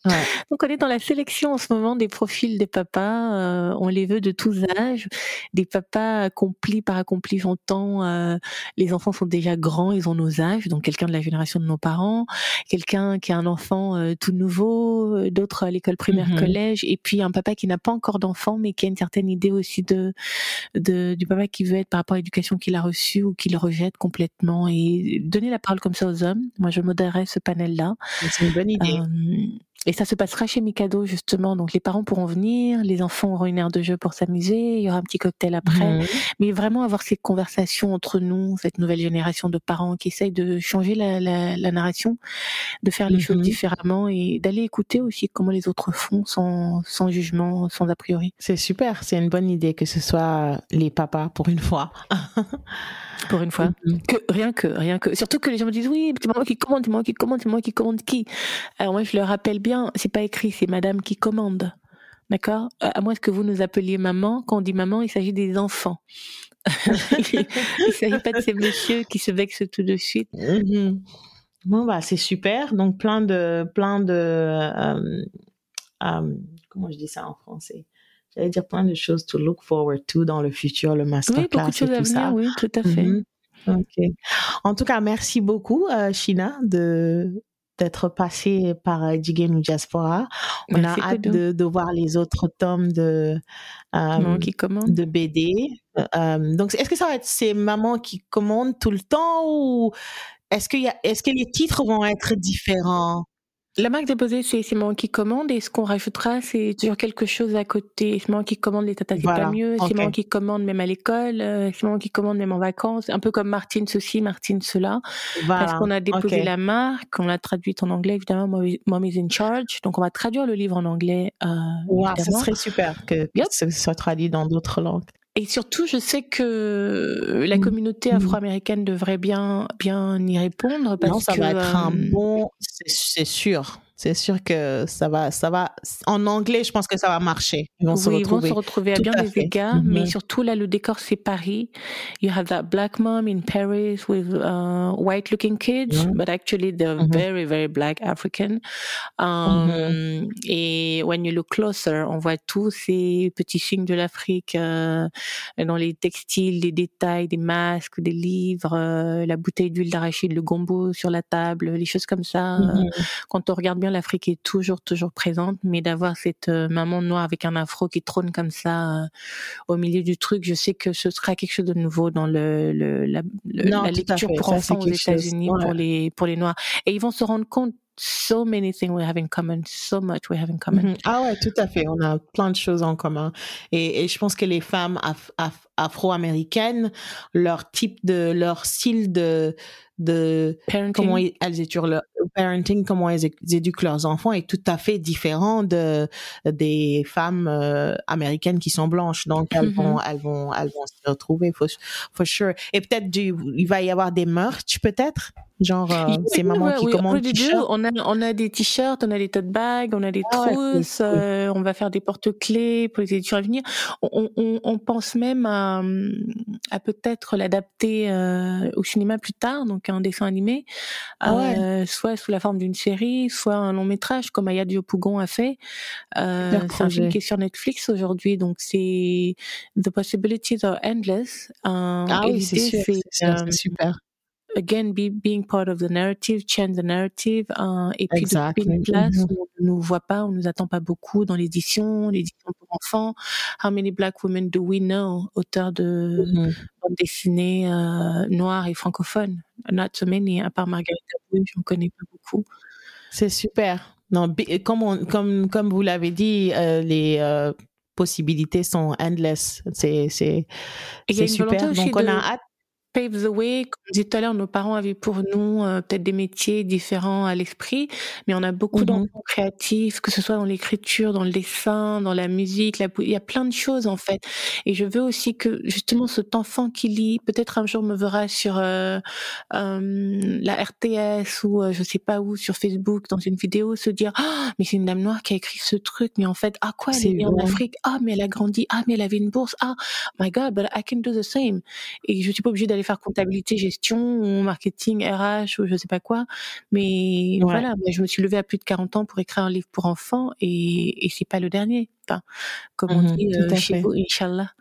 Donc on est dans la sélection en ce moment des profils des papas. Euh, on les veut de tous âges. Des papas accomplis par accomplis, j'entends. Euh, les enfants sont déjà grands, ils ont nos âges. Donc quelqu'un de la génération de nos parents, quelqu'un qui a un enfant euh, tout nouveau, d'autres à l'école primaire, mm-hmm. collège, et puis un papa qui n'a pas encore d'enfant, mais qui a une certaine idée aussi de, de du papa qui veut être par rapport à l'éducation qu'il a reçue ou qu'il rejette complètement. Et donner la parole comme ça aux hommes. Moi, je modérerais ce panel-là. C'est une bonne idée. Et ça se passera chez Mikado justement. Donc les parents pourront venir, les enfants auront une aire de jeu pour s'amuser, il y aura un petit cocktail après. Mhm. Mais vraiment avoir ces conversations entre nous, cette nouvelle génération de parents qui essayent de changer la, la, la narration, de faire les choses mhm. différemment et d'aller écouter aussi comment les autres font sans, sans jugement, sans a priori. C'est super, c'est une bonne idée que ce soit les papas pour une fois. (laughs) pour une fois. Que, rien que, rien que. Surtout que les gens me disent oui, c'est moi qui commande, c'est moi qui commande, c'est moi qui commande qui? Alors moi, je le rappelle bien, c'est pas écrit, c'est madame qui commande. D'accord? À moins que vous nous appeliez maman. Quand on dit maman, il s'agit des enfants. (laughs) il ne s'agit pas de ces messieurs qui se vexent tout de suite. Mhm. Bon, bah, c'est super. Donc, plein de. Plein de euh, euh, comment je dis ça en français? J'allais dire plein de choses to look forward to dans le futur, le masterclass oui, beaucoup de choses à venir, Oui, tout à fait. Mhm. En tout cas, merci beaucoup, euh, Shina, de d'être passé par euh, ou Diaspora. On a hâte de, de, voir les autres tomes de euh, qui de BD. Euh, donc, est-ce que ça va être ces mamans qui commandent tout le temps ou est-ce y a, est-ce que les titres vont être différents? La marque déposée, c'est moi qui commande et ce qu'on rajoutera, c'est toujours quelque chose à côté. C'est moi qui commande les tatas, c'est pas mieux. C'est moi qui commande même à l'école. Euh, c'est moi qui commande même en vacances. Un peu comme Martine ceci, Martine cela. Parce qu'on a déposé la marque, on l'a traduite en anglais, évidemment, Mom is in charge. Donc on va traduire le livre en anglais. Euh, wow, ça serait super que, que ce soit traduit dans d'autres langues. Et surtout, je sais que la mm. communauté mm. afro-américaine devrait bien, bien y répondre. Parce non, ça va être un euh, bon, c'est sûr c'est sûr que ça va, ça va. En anglais, je pense que ça va marcher. Ils vont se retrouver. Ils vont se retrouver à bien des égards, mais mm-hmm. surtout là, le décor c'est Paris. You have that black mom in Paris with uh, white-looking kids, mm-hmm. but actually they're mm-hmm. very, very black African. Um, et when you look closer, on voit tous ces petits signes de l'Afrique euh, dans les textiles, les détails, des masques, des livres, euh, la bouteille d'huile d'arachide, le gombo sur la table, les choses comme ça. Euh, quand on regarde bien l'Afrique est toujours, toujours présente, mais d'avoir cette euh, maman noire avec un afro qui trône comme ça euh, au milieu du truc, je sais que ce sera quelque chose de nouveau dans le, la, lecture pour enfants aux États-Unis pour les pour les noirs. Et ils vont se rendre compte so many things we have in common, so much we have in common. Mm-hmm. Ah ouais, tout à fait. On a plein de choses en commun. Et, et je pense que les femmes afro-américaines, leur type de, leur style de, de comment elles éduquent leur parenting, comment elles éduquent leurs enfants est tout à fait différent de des femmes euh, américaines qui sont blanches. Donc elles vont mm-hmm. elles vont elles vont se retrouver for, for sure. Et peut-être il va y avoir des merch peut-être? Genre, euh, c'est maman qui commande des t-shirts. On a, on a des t-shirts, on a des tote bags, on a des ah trousses, euh, on va faire des porte-clés pour les étudiants à venir. On, on, on pense même à, à peut-être l'adapter euh, au cinéma plus tard, donc un dessin animé, ah euh, soit sous la forme d'une série, soit un long métrage, comme Aya Diopougon a fait. Euh, c'est un film qui est sur Netflix aujourd'hui, donc c'est The Possibilities Are Endless. ah oui, c'est super again be, being part of the narrative, change the narrative, euh, et puis exactly. de une place mm-hmm. où on ne nous voit pas, on nous attend pas beaucoup dans l'édition, l'édition pour enfants. How many black women do we know, auteurs de mm-hmm. bande dessinée euh, noires et francophones? Not so many, à part Margaret Atwood, je ne connais pas beaucoup. C'est super. Non, comme, on, comme, comme vous l'avez dit, euh, les possibilités sont endless. C'est, c'est, c'est super. Donc, on a hâte pave the way. Comme je disais tout à l'heure, nos parents avaient pour nous euh, peut-être des métiers différents à l'esprit, mais on a beaucoup mm-hmm. d'enfants créatifs, que ce soit dans l'écriture, dans le dessin, dans la musique, la... il y a plein de choses en fait. Et je veux aussi que justement cet enfant qui lit, peut-être un jour me verra sur euh, euh, la RTS ou je sais pas où, sur Facebook, dans une vidéo, se dire ah mais c'est une dame noire qui a écrit ce truc, mais en fait ah quoi elle est née en Afrique, ah mais elle a grandi, ah mais elle avait une bourse, ah my God, but I can do the same. Et je suis pas obligée d'aller faire comptabilité, gestion, ou marketing, RH, ou je sais pas quoi. Mais voilà, je me suis levée à plus de 40 ans pour écrire un livre pour enfants et, et c'est pas le dernier. Enfin, comme on mmh dit euh, chez vous, Inch'Allah.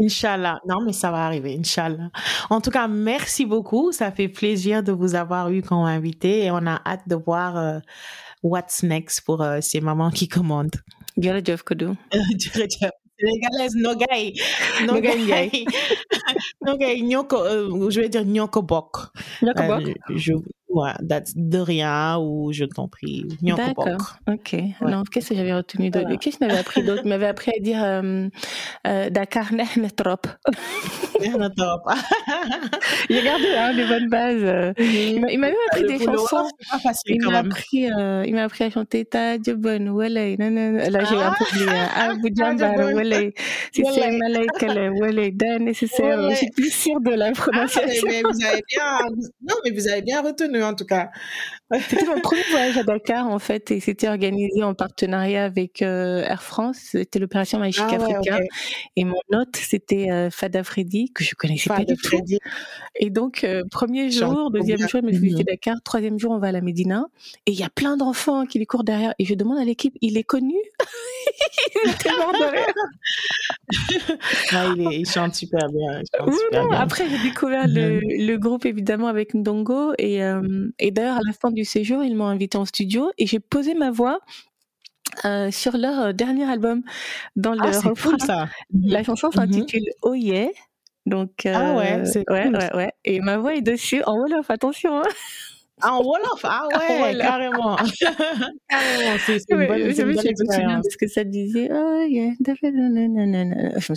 Inch'Allah. Non, mais ça va arriver, Inch'Allah. En tout cas, merci beaucoup. Ça fait plaisir de vous avoir eu comme invité et on a hâte de voir euh, what's next pour euh, ces mamans qui commandent. Jërëjëf Kodou. (laughs) sénégalaise Nogay. Nogay. Nogay, (laughs) Nyoko, euh, je vais dire Nyoko Bok. Nyoko Bok. Euh, je, Ouais, de rien ou je t'en prie. D'accord. Ok. Ouais. Non, qu'est-ce que j'avais retenu d'autre Qu'est-ce que m'avait appris d'autre? M'avait appris à dire euh, euh, Dakar trop. trop. J'ai gardé hein, les bonnes bases. Il m'a même appris des chansons. Pas facile, il m'a appris, euh, il m'a appris à chanter Ta Djobon Wale. Là, j'ai un peu oublié. Abu Jambar Wale. Si c'est Malaika Wale. Dan nécessaire. Je suis plus sûre de la ah, prononciation. mais vous avez bien, non, mais vous avez bien retenu en tout cas. C'était mon premier voyage à Dakar en fait et c'était organisé en partenariat avec euh, Air France. C'était l'opération Magique ah Africa et mon hôte c'était euh, Fada Freddy que je connaissais pas du tout. Et donc euh, premier jour, deuxième jour, je me suis mmh. Dakar, troisième jour on va à la Médina et il y a plein d'enfants qui les courent derrière et je demande à l'équipe, il est connu Il était mort de rire. (laughs) ah, il, est, il, chante super bien. Après j'ai découvert le, le, groupe évidemment avec Ndongo et, et d'ailleurs à la fin du séjour, ils m'ont invité en studio et j'ai posé ma voix euh, sur leur euh, dernier album dans ah, le ça. La chanson mhm. s'intitule Oh Yeah. Donc, ah euh, ouais. Et ma voix est dessus en Wolof, attention. Hein. Ah, en Wolof Ah (laughs) ouais, carrément. (laughs) carrément, c'est une bonne, ouais, une bonne expérience. Parce que ça disait, oh yeah, je me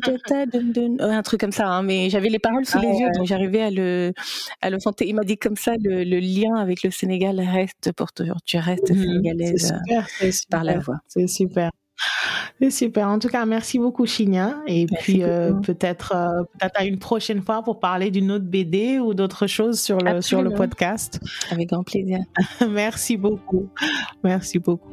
suis un truc comme ça, hein, mais j'avais les paroles sous ah, les ouais. yeux, donc j'arrivais à le, à le chanter. Il m'a dit comme ça, le, le, lien avec le Sénégal reste pour toujours. Tu restes mmh, sénégalaise super, super, par la voix. C'est super. C'est super. En tout cas, merci beaucoup, Chinia. Et puis, euh, peut-être euh, peut-être à une prochaine fois pour parler d'une autre BD ou d'autres choses sur le, sur le podcast. Avec grand plaisir. (laughs) merci beaucoup. Merci beaucoup.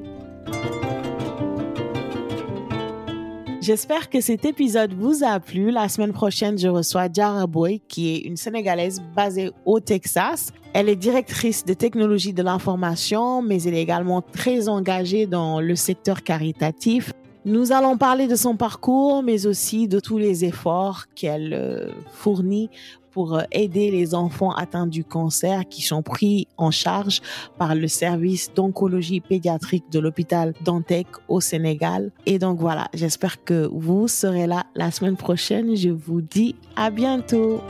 J'espère que cet épisode vous a plu. La semaine prochaine, je reçois Jara Boy, qui est une Sénégalaise basée au Texas. Elle est directrice de technologie de l'information, mais elle est également très engagée dans le secteur caritatif. Nous allons parler de son parcours, mais aussi de tous les efforts qu'elle euh, fournit pour euh, aider les enfants atteints du cancer qui sont pris en charge par le service d'oncologie pédiatrique de l'hôpital Dantec au Sénégal. Et donc voilà, j'espère que vous serez là la semaine prochaine. Je vous dis à bientôt.